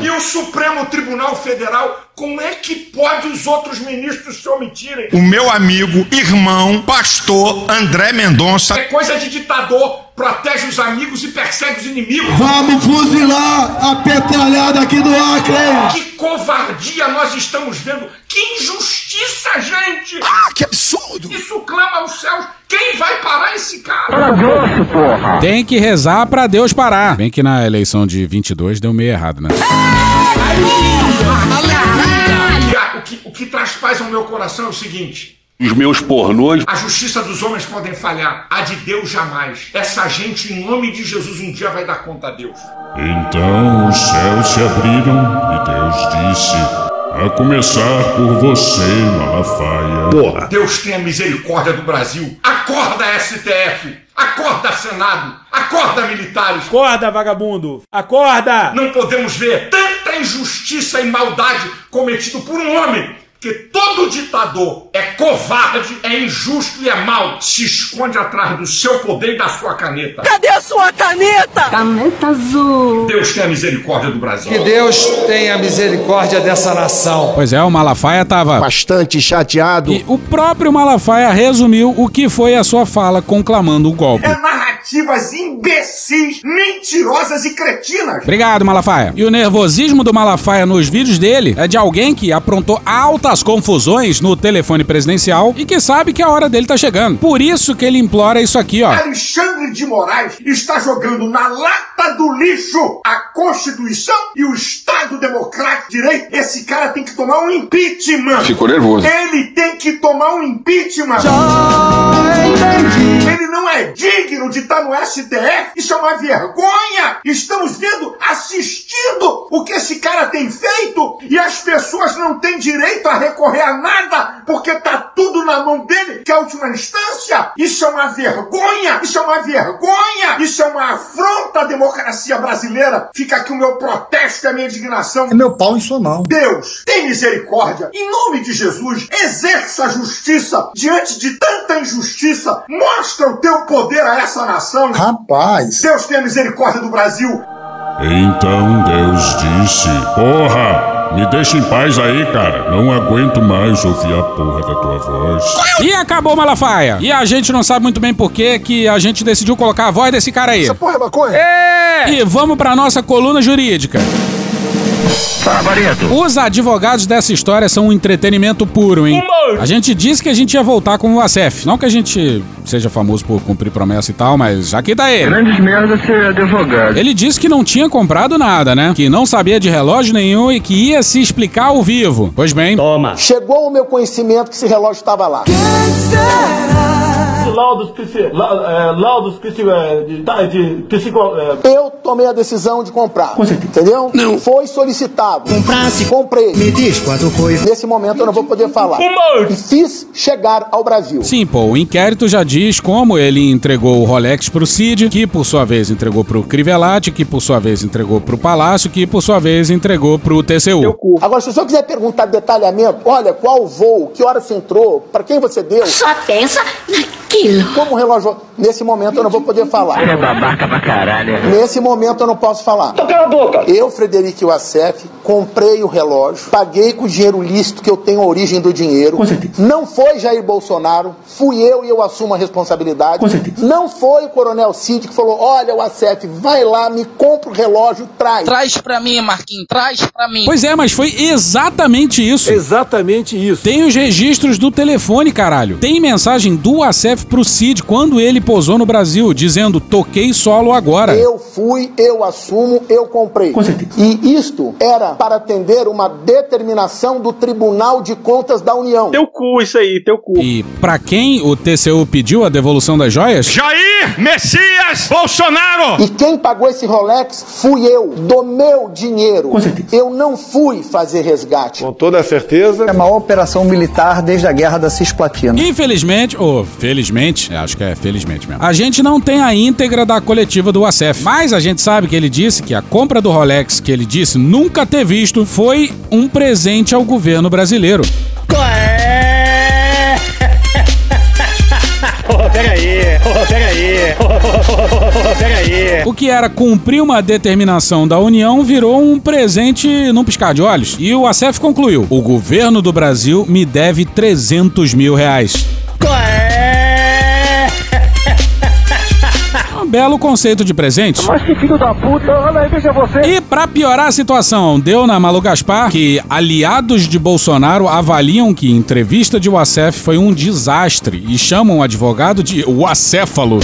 E o Supremo Tribunal Federal, como é que pode os outros ministros se omitirem? O meu amigo, irmão, pastor André Mendonça. É coisa de ditador, protege os amigos e persegue os inimigos. Vamos fuzilar a petralhada aqui do Acre! Que covardia nós estamos vendo! Que injustiça, gente! Ah, que absurdo! Isso clama aos céus! Quem vai parar esse cara? Tem que rezar pra Deus parar. Bem que na eleição de 22 deu meio errado, né? O que, o que traz paz ao meu coração é o seguinte. Os meus pornôs. A justiça dos homens podem falhar, a de Deus jamais. Essa gente, em nome de Jesus, um dia vai dar conta a Deus. Então os céus se abriram e Deus disse: A começar por você, Malafaia. Porra. Deus tenha misericórdia do Brasil. Acorda, STF! Acorda, Senado! Acorda, militares! Acorda, vagabundo! Acorda! Não podemos ver tanta injustiça e maldade cometido por um homem. Que todo ditador é covarde, é injusto e é mau. Se esconde atrás do seu poder e da sua caneta. Cadê a sua caneta? Caneta azul. Deus tenha misericórdia do Brasil. Que Deus tenha misericórdia dessa nação. Pois é, o Malafaia tava. Bastante chateado. E o próprio Malafaia resumiu o que foi a sua fala conclamando o golpe. É narrativas imbecis, mentirosas e cretinas. Obrigado, Malafaia. E o nervosismo do Malafaia nos vídeos dele é de alguém que aprontou altas confusões no telefone presidencial e que sabe que a hora dele tá chegando. Por isso que ele implora isso aqui, ó. Alexandre de Moraes está jogando na lata do lixo a Constituição e o Estado Democrático de Direito. Esse cara tem que tomar um impeachment. Ficou nervoso. Ele tem que tomar um impeachment. Ele não é digno de estar no STF. Isso é uma vergonha. Estamos vendo, assistindo o que esse cara tem feito e as pessoas não têm direito a recorrer a nada porque tá tudo na mão dele, que é a última instância. Isso é uma vergonha. Isso é uma vergonha. Isso é uma afronta à democracia brasileira. Fica aqui o meu protesto e a minha indignação. É meu pau em sua mão. Deus, tem misericórdia. Em nome de Jesus, exerça a justiça diante de tanta injustiça. Mostra o teu poder a essa nação. Rapaz. Deus tenha misericórdia do Brasil. Então Deus disse: Porra, me deixa em paz aí, cara. Não aguento mais ouvir a porra da tua voz. E acabou, Malafaia. E a gente não sabe muito bem por que que a gente decidiu colocar a voz desse cara aí. Essa porra é maconha? É! E vamos pra nossa coluna jurídica. Os advogados dessa história são um entretenimento puro, hein? A gente disse que a gente ia voltar com o Acef. Não que a gente seja famoso por cumprir promessa e tal, mas aqui tá ele. Grandes merda ser advogado. Ele disse que não tinha comprado nada, né? Que não sabia de relógio nenhum e que ia se explicar ao vivo. Pois bem. Toma. Chegou ao meu conhecimento que esse relógio estava lá. Laudos, psi, la, é, laudos psi, é, de, psico, é... Eu tomei a decisão de comprar. Entendeu? Não. Foi solicitado. Comprasse. Comprei. Me diz quanto foi. Nesse momento eu não vou poder falar. E fiz chegar ao Brasil. Sim, pô, o inquérito já diz como ele entregou o Rolex pro Cid, que por sua vez entregou pro Crivellati, que por sua vez entregou pro Palácio, que por sua vez entregou pro TCU. Agora, se o senhor quiser perguntar detalhamento, olha, qual voo, que hora você entrou, para quem você deu. Só pensa naquilo. Como o relógio. Nesse momento eu não vou poder falar. É babaca pra caralho. Nesse momento eu não posso falar. Então cala a boca. Eu, Frederico Wassef, comprei o relógio, paguei com o dinheiro lícito que eu tenho a origem do dinheiro. Não foi Jair Bolsonaro, fui eu e eu assumo a responsabilidade. Não foi o Coronel Cid que falou: olha, Wassef, vai lá, me compra o relógio, traz. Traz pra mim, Marquinhos, traz pra mim. Pois é, mas foi exatamente isso. Exatamente isso. Tem os registros do telefone, caralho. Tem mensagem do Acef pro Cid quando ele posou no Brasil, dizendo: toquei solo agora. Eu fui, eu assumo, eu comprei. E isto era para atender uma determinação do Tribunal de Contas da União. Teu cu, isso aí, teu cu. E pra quem o TCU pediu a devolução das joias? Jair Messias Bolsonaro! E quem pagou esse Rolex fui eu, do meu dinheiro. Eu não fui fazer resgate. Com toda certeza. É a maior operação militar desde a guerra da Cisplatina. Infelizmente, ou felizmente, acho que é felizmente mesmo, a gente não tem a íntegra da coletiva do ACF. Mas a gente sabe que ele disse que a compra do Rolex, que ele disse nunca ter visto, foi um presente ao governo brasileiro. O que era cumprir uma determinação da União virou um presente num piscar de olhos. E o ACF concluiu: o governo do Brasil me deve 300 mil reais. Belo conceito de presente. Mas que filho da puta, olha aí, veja você. E pra piorar a situação, deu na Malu Gaspar que aliados de Bolsonaro avaliam que entrevista de Wacef foi um desastre e chamam o advogado de Wacéfalo.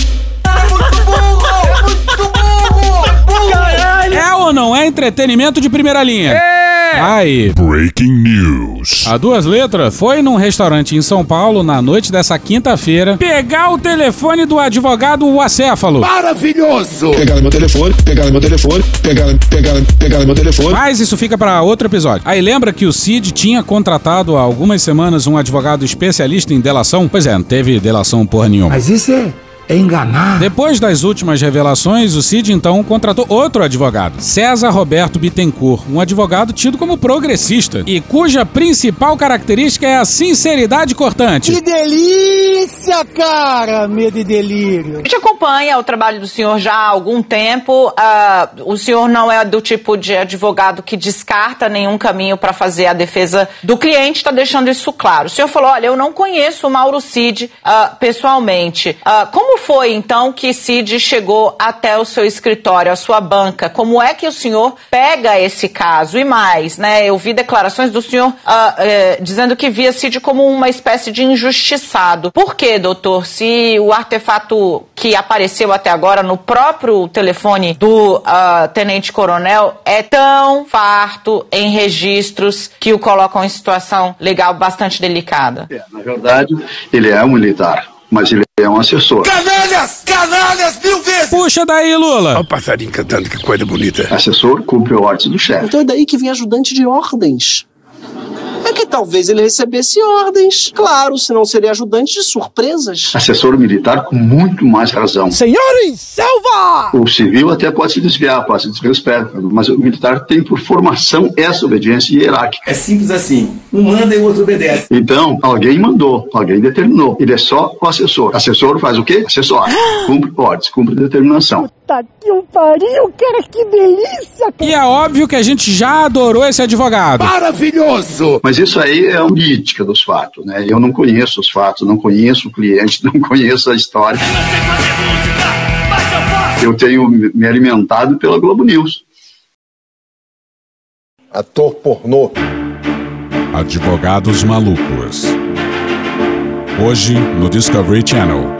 É ou não é entretenimento de primeira linha? É! Aí. Breaking News. A duas letras foi num restaurante em São Paulo na noite dessa quinta-feira pegar o telefone do advogado Wacéfalo. Maravilhoso! Pegaram meu telefone, pegaram meu telefone, pegaram, pegaram, pegaram meu telefone. Mas isso fica pra outro episódio. Aí lembra que o Cid tinha contratado há algumas semanas um advogado especialista em delação? Pois é, não teve delação porra nenhuma. Mas isso é enganar. Depois das últimas revelações, o Cid então contratou outro advogado, César Roberto Bittencourt, um advogado tido como progressista e cuja principal característica é a sinceridade cortante. Que delícia, cara! Medo e delírio. A gente acompanha o trabalho do senhor já há algum tempo. Ah, o senhor não é do tipo de advogado que descarta nenhum caminho para fazer a defesa do cliente, está deixando isso claro. O senhor falou: olha, eu não conheço o Mauro Cid ah, pessoalmente. Ah, como foi então que Cid chegou até o seu escritório, a sua banca? Como é que o senhor pega esse caso? E mais, né? Eu vi declarações do senhor ah, eh, dizendo que via Cid como uma espécie de injustiçado. Por quê, doutor? Se o artefato que apareceu até agora no próprio telefone do ah, tenente-coronel é tão farto em registros que o colocam em situação legal bastante delicada. É, na verdade, ele é um militar, mas ele é um assessor. Canalhas! Canalhas mil vezes! Puxa daí, Lula! Olha o passarinho cantando, que coisa bonita. Assessor cumpre ordens do chefe. Então é daí que vem ajudante de ordens. É que talvez ele recebesse ordens. Claro, senão seria ajudante de surpresas. Assessor militar com muito mais razão. Senhores, selva! O civil até pode se desviar, pode se desviar os pés, mas o militar tem por formação essa obediência hierárquica. É simples assim. Um manda e o outro obedece. Então, alguém mandou, alguém determinou. Ele é só o assessor. Assessor faz o quê? Assessor. Cumpre ordens, cumpre determinação. Tá que um pariu, cara, que delícia! E é óbvio que a gente já adorou esse advogado. Maravilhoso! Mas isso aí é a política dos fatos, né? Eu não conheço os fatos, não conheço o cliente, não conheço a história. Eu tenho me alimentado pela Globo News. ator pornô. Advogados Malucos. Hoje no Discovery Channel.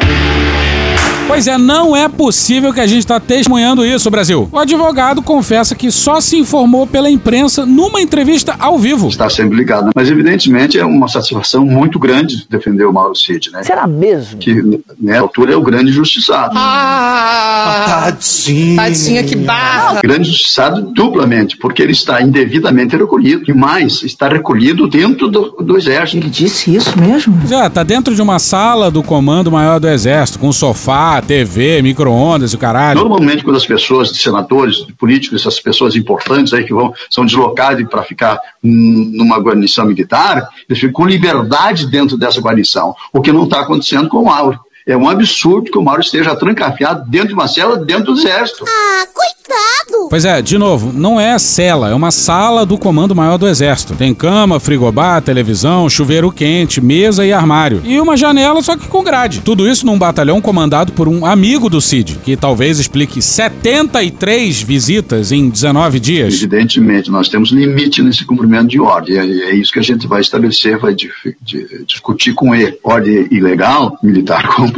Pois é, não é possível que a gente está testemunhando isso, Brasil. O advogado confessa que só se informou pela imprensa numa entrevista ao vivo. Está sempre ligado. Mas, evidentemente, é uma satisfação muito grande defender o Mauro Cid, né? Será mesmo? Que, né, altura, é o grande justiçado. Ah! Tadinho. Tadinha, que barra! Grande justiçado duplamente, porque ele está indevidamente recolhido. E mais, está recolhido dentro do, do Exército. Ele disse isso mesmo? Já, tá dentro de uma sala do Comando Maior do Exército, com sofá, TV, micro-ondas o caralho. Normalmente, quando as pessoas, senadores, políticos, essas pessoas importantes aí que vão, são deslocadas para ficar numa guarnição militar, eles ficam com liberdade dentro dessa guarnição, o que não está acontecendo com o Mauro. É um absurdo que o Mauro esteja trancafiado dentro de uma cela dentro do exército. Ah, coitado! Pois é, de novo, não é cela, é uma sala do Comando Maior do Exército. Tem cama, frigobar, televisão, chuveiro quente, mesa e armário. E uma janela, só que com grade. Tudo isso num batalhão comandado por um amigo do Cid, que talvez explique 73 visitas em 19 dias. Evidentemente, nós temos limite nesse cumprimento de ordem. É, é isso que a gente vai estabelecer, vai de, de, discutir com ele. Ordem ilegal, militar cumpre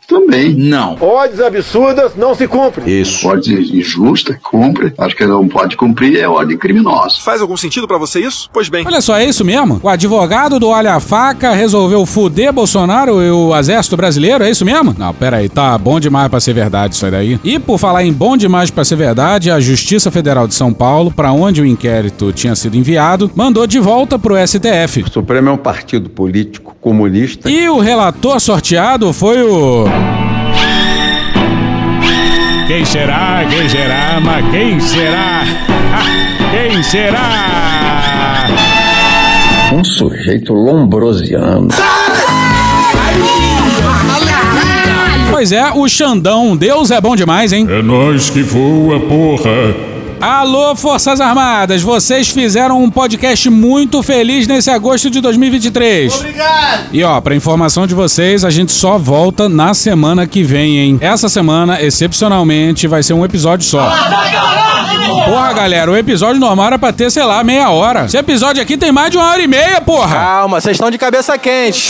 também. Não. Ordens absurdas não se cumprem. Isso. Ordem injusta, cumpre. Acho que não pode cumprir é ordem criminosa. Faz algum sentido para você isso? Pois bem. Olha só, é isso mesmo? O advogado do Olha a Faca resolveu fuder Bolsonaro e o exército brasileiro, é isso mesmo? Não, pera aí, tá bom demais para ser verdade isso aí daí. E por falar em bom demais para ser verdade, a Justiça Federal de São Paulo, para onde o inquérito tinha sido enviado, mandou de volta pro STF. O Supremo é um partido político comunista. E o relator sorteado foi o quem será? Quem será? Mas quem será? quem será? Um sujeito lombrosiano. Pois é, o Xandão. Deus é bom demais, hein? É nós que voa, porra. Alô, Forças Armadas, vocês fizeram um podcast muito feliz nesse agosto de 2023. Obrigado! E ó, pra informação de vocês, a gente só volta na semana que vem, hein? Essa semana, excepcionalmente, vai ser um episódio só. Porra, galera, o episódio normal era pra ter, sei lá, meia hora. Esse episódio aqui tem mais de uma hora e meia, porra! Calma, vocês estão de cabeça quente.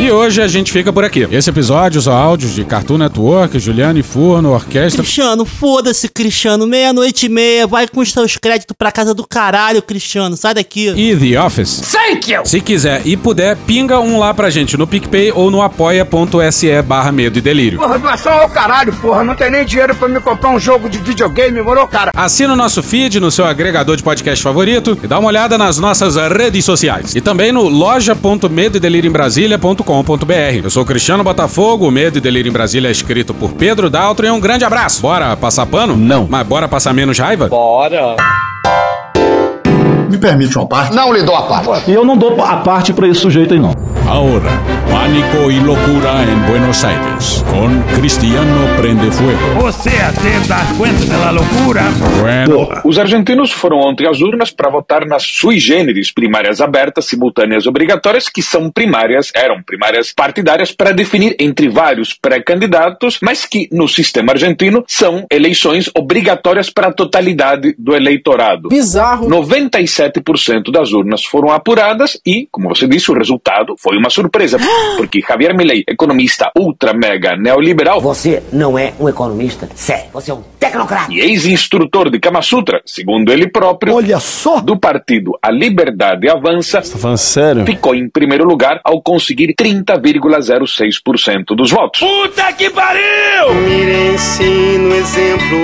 E hoje a gente fica por aqui. Esse episódio, os áudios de Cartoon Network, Juliane Furno, Orquestra. Cristiano, foda-se, Cristiano. Meia-noite e meia, vai com os seus créditos pra casa do caralho, Cristiano. Sai daqui. E The Office. Thank you! Se quiser e puder, pinga um lá pra gente no PicPay ou no apoia.se barra medo e delírio. Porra, doação ao caralho, porra. Não tem nem dinheiro pra me comprar um jogo de videogame, moro, cara? Assina o nosso feed no seu agregador de podcast favorito e dá uma olhada nas nossas redes sociais. E também no loja.medoedelirioembrasilha.com.br. Eu sou Cristiano Botafogo, o Medo e Delírio em Brasília é escrito por Pedro Daltro e um grande abraço. Bora passar pano? Não. Mas bora passar menos raiva? Bora. Me permite uma parte? Não lhe dou a parte. E eu não dou a parte pra esse sujeito aí, não. Ahora, pánico y locura en Buenos Aires con Cristiano Prende Fuego. Você até dá conta da loucura? Bueno, Os argentinos foram ontem às urnas para votar nas sui generis primárias abertas, simultâneas obrigatórias, que são primárias, eram primárias partidárias para definir entre vários pré-candidatos, mas que no sistema argentino são eleições obrigatórias para a totalidade do eleitorado. Bizarro. 97% das urnas foram apuradas e, como você disse, o resultado foi uma surpresa, porque Javier Milei, economista ultra mega neoliberal, Você não é um economista sério. Você é um tecnocrata. e ex-instrutor de Kama Sutra, segundo ele próprio, Olha só! do partido A Liberdade Avança, Tá falando sério? ficou em primeiro lugar ao conseguir 30,06% dos votos. Puta que pariu! Ensino, exemplo.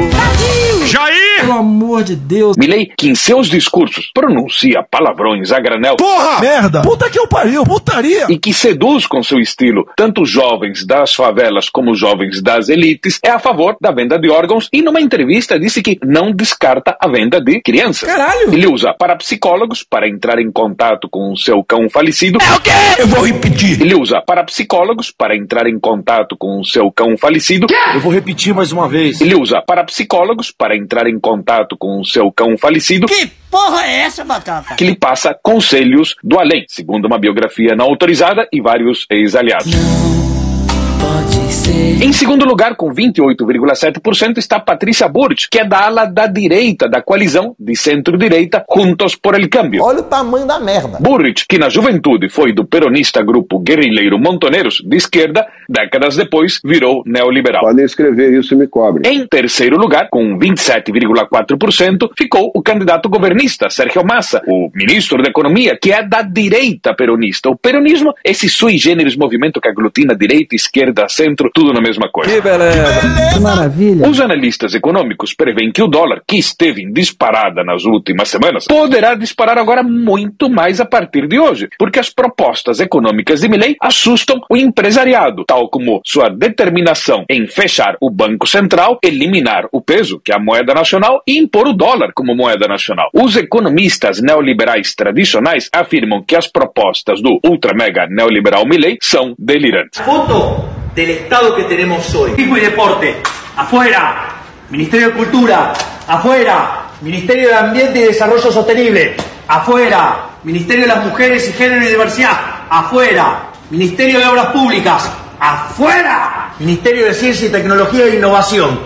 Jair! Pelo amor de Deus. Milley, que em seus discursos pronuncia palavrões a granel Porra! Merda! Puta que eu pariu! Putaria! e que seduz com seu estilo tanto os jovens das favelas como os jovens das elites, é a favor da venda de órgãos e numa entrevista disse que não descarta a venda de crianças. Caralho! Ele usa parapsicólogos para entrar em contato com o seu cão falecido. É o quê? Eu vou repetir. Ele usa parapsicólogos para entrar em contato com o seu cão falecido. Eu vou repetir mais uma vez. Ele usa parapsicólogos para entrar em contato com o seu cão falecido. Que porra é essa, Batata? Que lhe passa conselhos do além, segundo uma biografia não autorizada e vários ex-aliados. Em segundo lugar, com 28,7%, está Patrícia Burch, que é da ala da direita da coalizão de centro-direita Juntos por el Cambio. Olha o tamanho da merda. Burrich, que na juventude foi do peronista grupo guerrilheiro Montoneiros de esquerda, décadas depois virou neoliberal. Podem escrever isso e me cobrem. Em terceiro lugar, com 27,4%, ficou o candidato governista Sérgio Massa, o ministro da Economia, que é da direita peronista. O peronismo, esse sui generis movimento que aglutina direita, esquerda, centro, tudo na mesma coisa. Que beleza. Que maravilha. Os analistas econômicos preveem que o dólar, que esteve em disparada nas últimas semanas, poderá disparar agora muito mais a partir de hoje, porque as propostas econômicas de Milley assustam o empresariado, tal como sua determinação em fechar o Banco Central, eliminar o peso, que é a moeda nacional, e impor o dólar como moeda nacional. Os economistas neoliberais tradicionais afirmam que as propostas do ultra mega neoliberal Milley são delirantes. Foto del Estado que tenemos hoy. Turismo y deporte, afuera. Ministerio de Cultura, afuera. Ministerio de Ambiente y Desarrollo Sostenible, afuera. Ministerio de las Mujeres y Género y Diversidad, afuera. Ministerio de Obras Públicas, afuera. Ministerio de Ciencia y Tecnología e Innovación,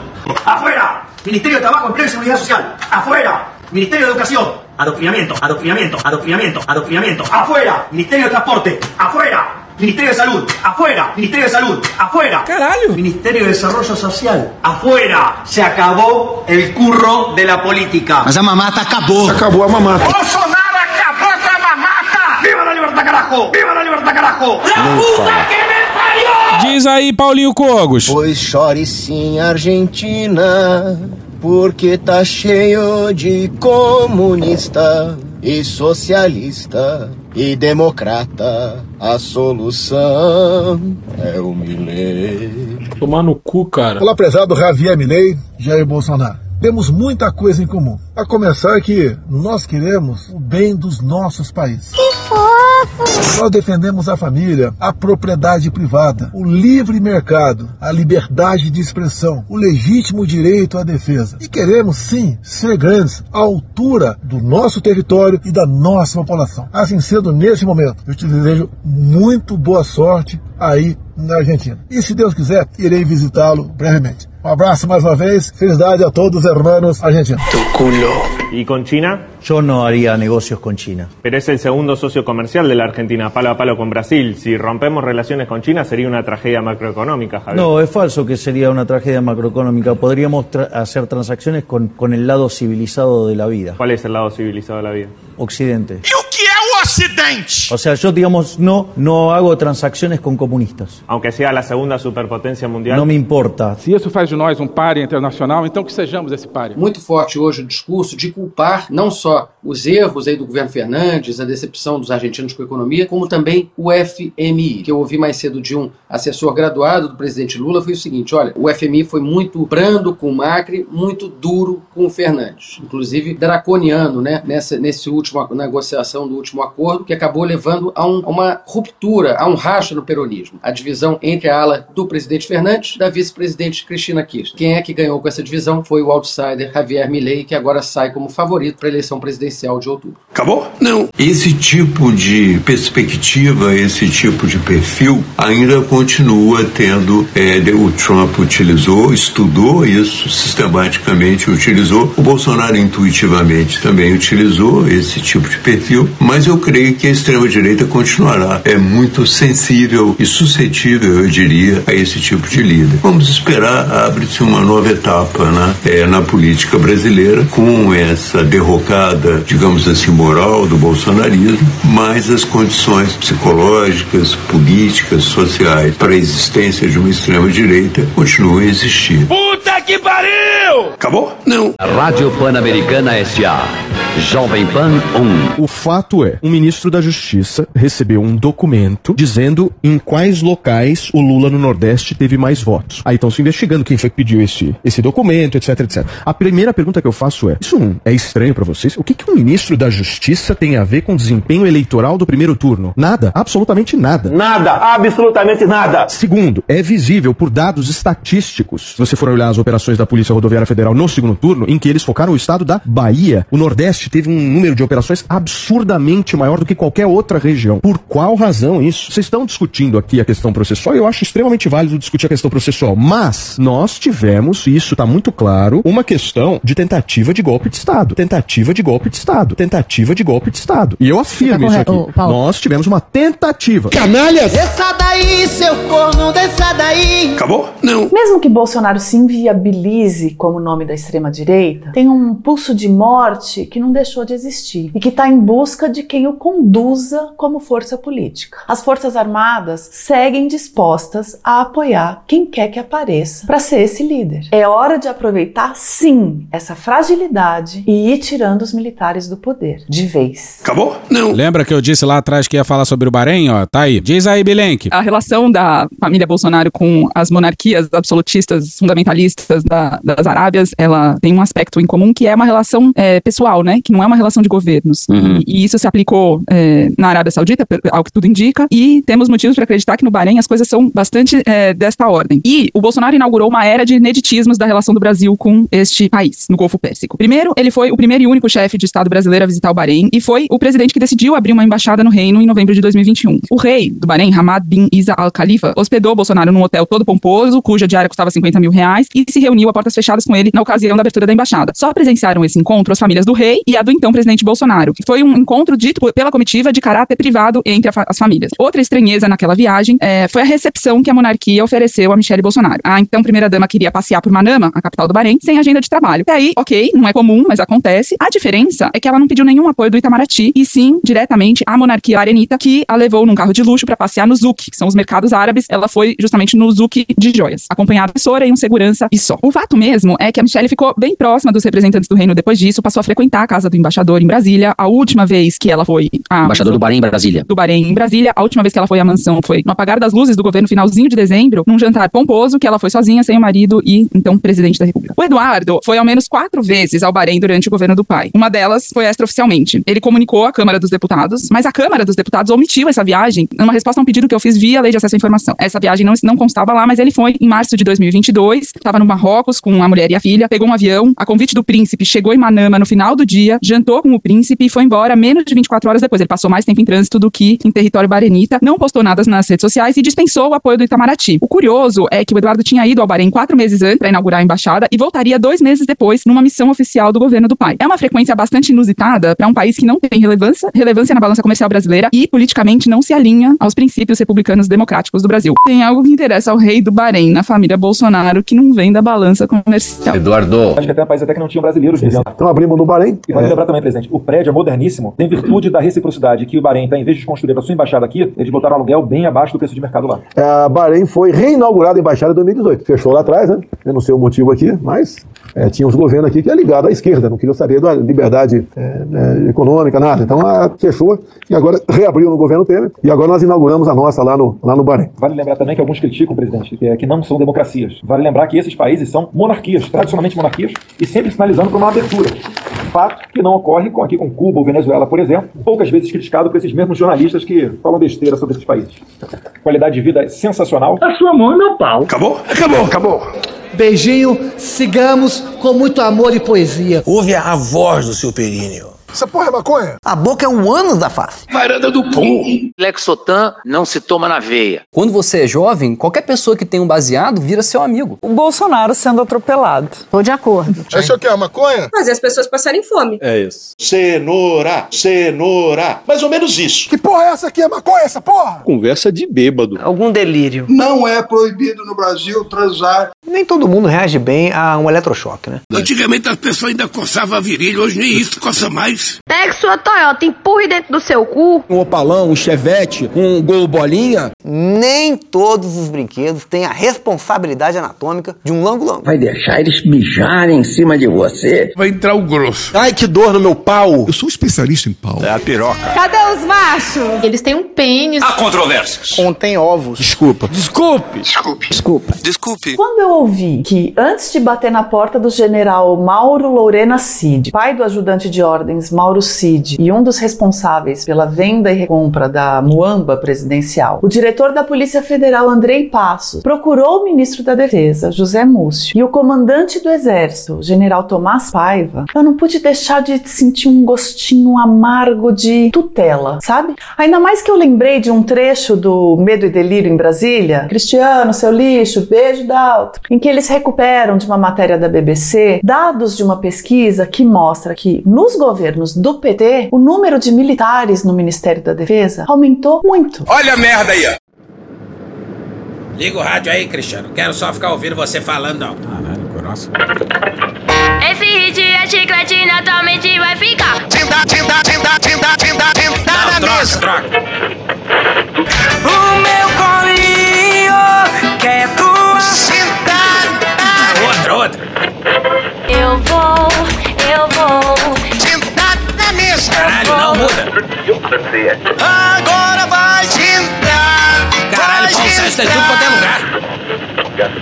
afuera. Ministerio de Trabajo, Empleo y Seguridad Social, afuera. Ministerio de Educación, adoctrinamiento, adoctrinamiento, adoctrinamiento, adoctrinamiento, afuera. Ministerio de Transporte, afuera. Ministerio de Salud, afuera. Ministerio de Salud, afuera. Caralho. Ministerio de Desarrollo Social, afuera. Se acabó el curro de la política. Mas a mamata acabou. Acabou a mamata. Bolsonaro acabó con la mamata. ¡Viva la libertad, carajo! ¡Viva la libertad, carajo! ¡La puta que me parió! Diz aí, Paulinho Cogos. Pois chore sim, Argentina, porque tá cheio de comunista e socialista e democrata. A solução é o Milei. Tomar no cu, cara. Olá, prezado Javier Milei, Jair Bolsonaro. Temos muita coisa em comum. A começar que nós queremos o bem dos nossos países. Que fofo! Nós defendemos a família, a propriedade privada, o livre mercado, a liberdade de expressão, o legítimo direito à defesa. E queremos, sim, ser grandes à altura do nosso território e da nossa população. Assim sendo, nesse momento, eu te desejo muito boa sorte aí na Argentina. E se Deus quiser, irei visitá-lo brevemente. Um abraço mais uma vez. Felicidade a todos os hermanos argentinos. ¿Y con China? Yo no haría negocios con China. Pero es el segundo socio comercial de la Argentina, palo a palo con Brasil. Si rompemos relaciones con China sería una tragedia macroeconómica, Javier. No, es falso que sería una tragedia macroeconómica. Podríamos tra- hacer transacciones con, con el lado civilizado de la vida. ¿Cuál es el lado civilizado de la vida? Occidente. E o sea, yo, digamos, no, no hago transacciones con comunistas. Aunque sea la segunda superpotencia mundial. No me importa. Se isso faz de nós um páreo internacional, então que sejamos esse páreo. Muito forte hoje o discurso de culpar não só os erros aí do governo Fernandes, a decepção dos argentinos com a economia, como também o FMI. Que eu ouvi mais cedo de um assessor graduado do presidente Lula foi o seguinte: olha, o FMI foi muito brando com o Macri, muito duro com o Fernandes, inclusive draconiano, né? Nessa nesse último negociação do último acordo, que acabou levando a, um- a uma ruptura, a um racha no peronismo. A divisão entre a ala do presidente Fernandes e da vice-presidente Cristina Kirchner. Quem é que ganhou com essa divisão foi o outsider Javier Milei, que agora sai como favorito para a eleição presidencial de outubro. Acabou? Não. Esse tipo de perspectiva, esse tipo de perfil ainda continua tendo. é, o Trump utilizou, estudou isso sistematicamente, utilizou. O Bolsonaro intuitivamente também utilizou esse tipo de perfil, mas eu creio que a extrema-direita continuará. É muito sensível e suscetível, eu diria, a esse tipo de líder. Vamos esperar, abre-se uma nova etapa né, é, na política brasileira com essa derrocada, digamos assim, moral do bolsonarismo, mas as condições psicológicas, políticas, sociais para a existência de uma extrema-direita continuam a existir. Puta que pariu! Acabou? Não. Rádio Pan-Americana S.A. Jovem Pan 1. O fato é, um ministro da Justiça recebeu um documento dizendo em quais locais o Lula no Nordeste teve mais votos. Aí estão se investigando quem foi que pediu esse, esse documento, etc, etc. A primeira pergunta que eu faço é: isso é estranho pra vocês? O que, que um ministro da Justiça tem a ver com o desempenho eleitoral do primeiro turno? Nada, absolutamente nada. Nada, absolutamente nada. Segundo, é visível por dados estatísticos, se você for olhar as operações operações da Polícia Rodoviária Federal no segundo turno, em que eles focaram o estado da Bahia. O Nordeste teve um número de operações absurdamente maior do que qualquer outra região. Por qual razão isso? Vocês estão discutindo aqui a questão processual, eu acho extremamente válido discutir a questão processual, mas nós tivemos, e isso está muito claro, uma questão de tentativa de golpe de Estado. Tentativa de golpe de Estado. Tentativa de golpe de Estado. E eu afirmo isso aqui. Nós tivemos uma tentativa. Canalhas! Desça daí, seu corno, desça daí. Acabou? Não. Mesmo que Bolsonaro se inviabilize como nome da extrema-direita, tem um pulso de morte que não deixou de existir e que está em busca de quem o conduza como força política. As Forças Armadas seguem dispostas a apoiar quem quer que apareça para ser esse líder. É hora de aproveitar, sim, essa fragilidade e ir tirando os militares do poder, de vez. Acabou? Não. Lembra que eu disse lá atrás que ia falar sobre o Bahrein? Ó, tá aí. Diz aí, Bilenque. A relação da família Bolsonaro com as monarquias absolutistas, fundamentalistas da, das Arábias, ela tem um aspecto em comum que é uma relação é, pessoal, né? Que não é uma relação de governos. Uhum. E, e isso se aplicou é, na Arábia Saudita, ao que tudo indica, e temos motivos para acreditar que no Bahrein as coisas são bastante é, desta ordem. E o Bolsonaro inaugurou uma era de ineditismos da relação do Brasil com este país, no Golfo Pérsico. Primeiro, ele foi o primeiro e único chefe de Estado brasileiro a visitar o Bahrein e foi o presidente que decidiu abrir uma embaixada no reino em novembro de 2021. O rei do Bahrein, Hamad bin Isa Al Khalifa, hospedou Bolsonaro num hotel todo pomposo, cuja diária custava 50 mil reais, e se reuniu a portas fechadas com ele na ocasião da abertura da embaixada. Só presenciaram esse encontro as famílias do rei e a do então presidente Bolsonaro. Foi um encontro dito pela comitiva de caráter privado entre fa as famílias. Outra estranheza naquela viagem é, foi a recepção que a monarquia ofereceu a Michele Bolsonaro. A então primeira-dama queria passear por Manama, a capital do Bahrein, sem agenda de trabalho. E aí, ok, não é comum, mas acontece. A diferença é que ela não pediu nenhum apoio do Itamaraty, e sim, diretamente, a monarquia barenita, que a levou num carro de luxo para passear no Zouk, que são os mercados árabes. Ela foi justamente no Zouk de joias, acompanhada de assessora e um segurança e só. O fato mesmo é que a Michelle ficou bem próxima dos representantes do reino depois disso, passou a frequentar a casa do embaixador em Brasília. A última vez que ela foi a Embaixador do Bahrein em Brasília. do Bahrein em Brasília. A última vez que ela foi à mansão foi no apagar das luzes do governo finalzinho de dezembro, num jantar pomposo que ela foi sozinha, sem o marido e então presidente da República. O Eduardo foi ao menos quatro vezes ao Bahrein durante o governo do pai. Uma delas foi extraoficialmente. Ele comunicou à Câmara dos Deputados, mas a Câmara dos Deputados omitiu essa viagem numa resposta a um pedido que eu fiz via Lei de Acesso à Informação. Essa viagem não, não constava lá, mas ele foi em março de 2022, estava no Marrocos com a mulher e a filha, pegou um avião, a convite do príncipe, chegou em Manama no final do dia, jantou com o príncipe e foi embora menos de 24 horas depois. Ele passou mais tempo em trânsito do que em território barenita, não postou nada nas redes sociais e dispensou o apoio do Itamaraty. O curioso é que o Eduardo tinha ido ao Bahrein quatro meses antes para inaugurar a embaixada e voltaria dois meses depois numa missão oficial do governo do pai. É uma frequência bastante inusitada para um país que não tem relevância, relevância na balança comercial brasileira e politicamente não se alinha aos princípios republicanos democráticos do Brasil. Tem algo que interessa ao rei do Bahrein, na família Bolsonaro, que não vem da balança comercial. Eduardo. Acho que até país até que não tinham brasileiros vivendo. Então abrimos no Bahrein. E vale lembrar também, presidente, o prédio é moderníssimo, tem virtude da reciprocidade que o Bahrein, tá, em vez de construir a sua embaixada aqui, eles botaram aluguel bem abaixo do preço de mercado lá. É, A Bahrein foi reinaugurada a embaixada em 2018. Fechou lá atrás, né? Eu não sei o motivo aqui, mas é, tinha uns governos aqui que é ligado à esquerda, não queriam saber da liberdade é, é, econômica, nada. Então a, fechou e agora reabriu no governo Temer e agora nós inauguramos a nossa lá no, lá no Bahrein. Vale lembrar também que alguns criticam, presidente, que, é, que não são democracias. Vale lembrar que esses países são monarquias, tradicionalmente monarquias, e sempre sinalizando para uma abertura. Fato que não ocorre com, aqui com Cuba ou Venezuela, por exemplo, poucas vezes criticado por esses mesmos jornalistas que falam besteira sobre esses países. Qualidade de vida é sensacional. A sua mão é meu pau. Acabou? Acabou, acabou. Beijinho, sigamos com muito amor e poesia. Ouve a voz do seu períneo. Essa porra é maconha? A boca é um ânus da face. Varanda do pum. Lexotan não se toma na veia. Quando você é jovem, qualquer pessoa que tem um baseado vira seu amigo. O Bolsonaro sendo atropelado. Tô de acordo. Essa aqui é a maconha? Fazer as pessoas passarem fome. É isso. Cenoura, cenoura. Mais ou menos isso. Que porra é essa aqui? É maconha essa porra? Conversa de bêbado. Algum delírio. Não é proibido no Brasil transar. Nem todo mundo reage bem a um eletrochoque, né? Antigamente as pessoas ainda coçavam a virilha, hoje nem isso coça mais. Pegue sua Toyota, empurre dentro do seu cu. Um opalão, um chevette, um gol bolinha. Nem todos os brinquedos têm a responsabilidade anatômica de um lango-lango. Vai deixar eles mijarem em cima de você? Vai entrar o grosso. Ai, que dor no meu pau. Eu sou especialista em pau. É a piroca. Cadê seus machos! Eles têm um pênis. Há controvérsias. Contém ovos. Desculpa. Desculpe. Desculpe. Desculpa. Desculpe. Quando eu ouvi que, antes de bater na porta do general Mauro Lourena Cid, pai do ajudante de ordens Mauro Cid e um dos responsáveis pela venda e recompra da Muamba presidencial, o diretor da Polícia Federal Andrei Passos procurou o ministro da Defesa, José Múcio, e o comandante do Exército, general Tomás Paiva, eu não pude deixar de sentir um gostinho amargo de tutela, sabe? Ainda mais que eu lembrei de um trecho do Medo e Delírio em Brasília, Cristiano, seu lixo, beijo Dalton, em que eles recuperam de uma matéria da BBC dados de uma pesquisa que mostra que nos governos do PT o número de militares no Ministério da Defesa aumentou muito. Olha a merda aí, ó. Liga o rádio aí, Cristiano. Quero só ficar ouvindo você falando, não. Caralho, grossa. Esse hit é chiclete, naturalmente vai ficar. Tinta, tinta, tinta, tinta, tinta, tinta na troca, troca. Agora vai tintar. Caralho, Paulo Sérgio tá em tudo quanto é lugar.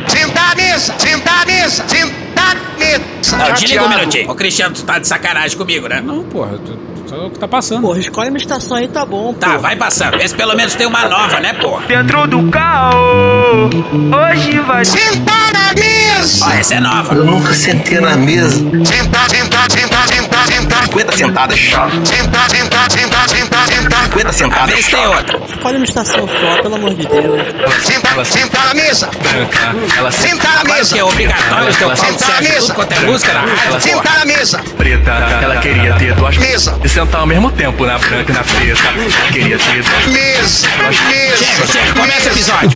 Tinta na mesa. Tinta na mesa. Tinta na mesa. Não, desliga um minutinho. Ô, Cristiano, tu tá de sacanagem comigo, né? Não, porra, tu, só o que tá passando. Porra, escolhe uma estação aí, tá bom. Tá, vai passando. Vê se pelo menos tem uma nova, né, porra? Dentro do carro, hoje vai. Tinta na mesa. Ó, essa é nova. Eu nunca sentei na mesa. Tinta, tinta, tinta, tinta. 50 sentadas. Tinta, tinta, tinta, tinta, tinta. 50 sentadas. Vê se tem outra. Escolhe uma estação só, pelo amor de Deus. Tinta, tinta na mesa. Ela Tinta na mesa. que é obrigatório o Paulo Tinta na mesa. quanto é música na rádio, porra. na mesa. Preta, ela queria ter duas Mesa. E sentar ao mesmo tempo na branca e na preta. Queria ter duas Mesa. Mesa. Chega, chega, começa o episódio.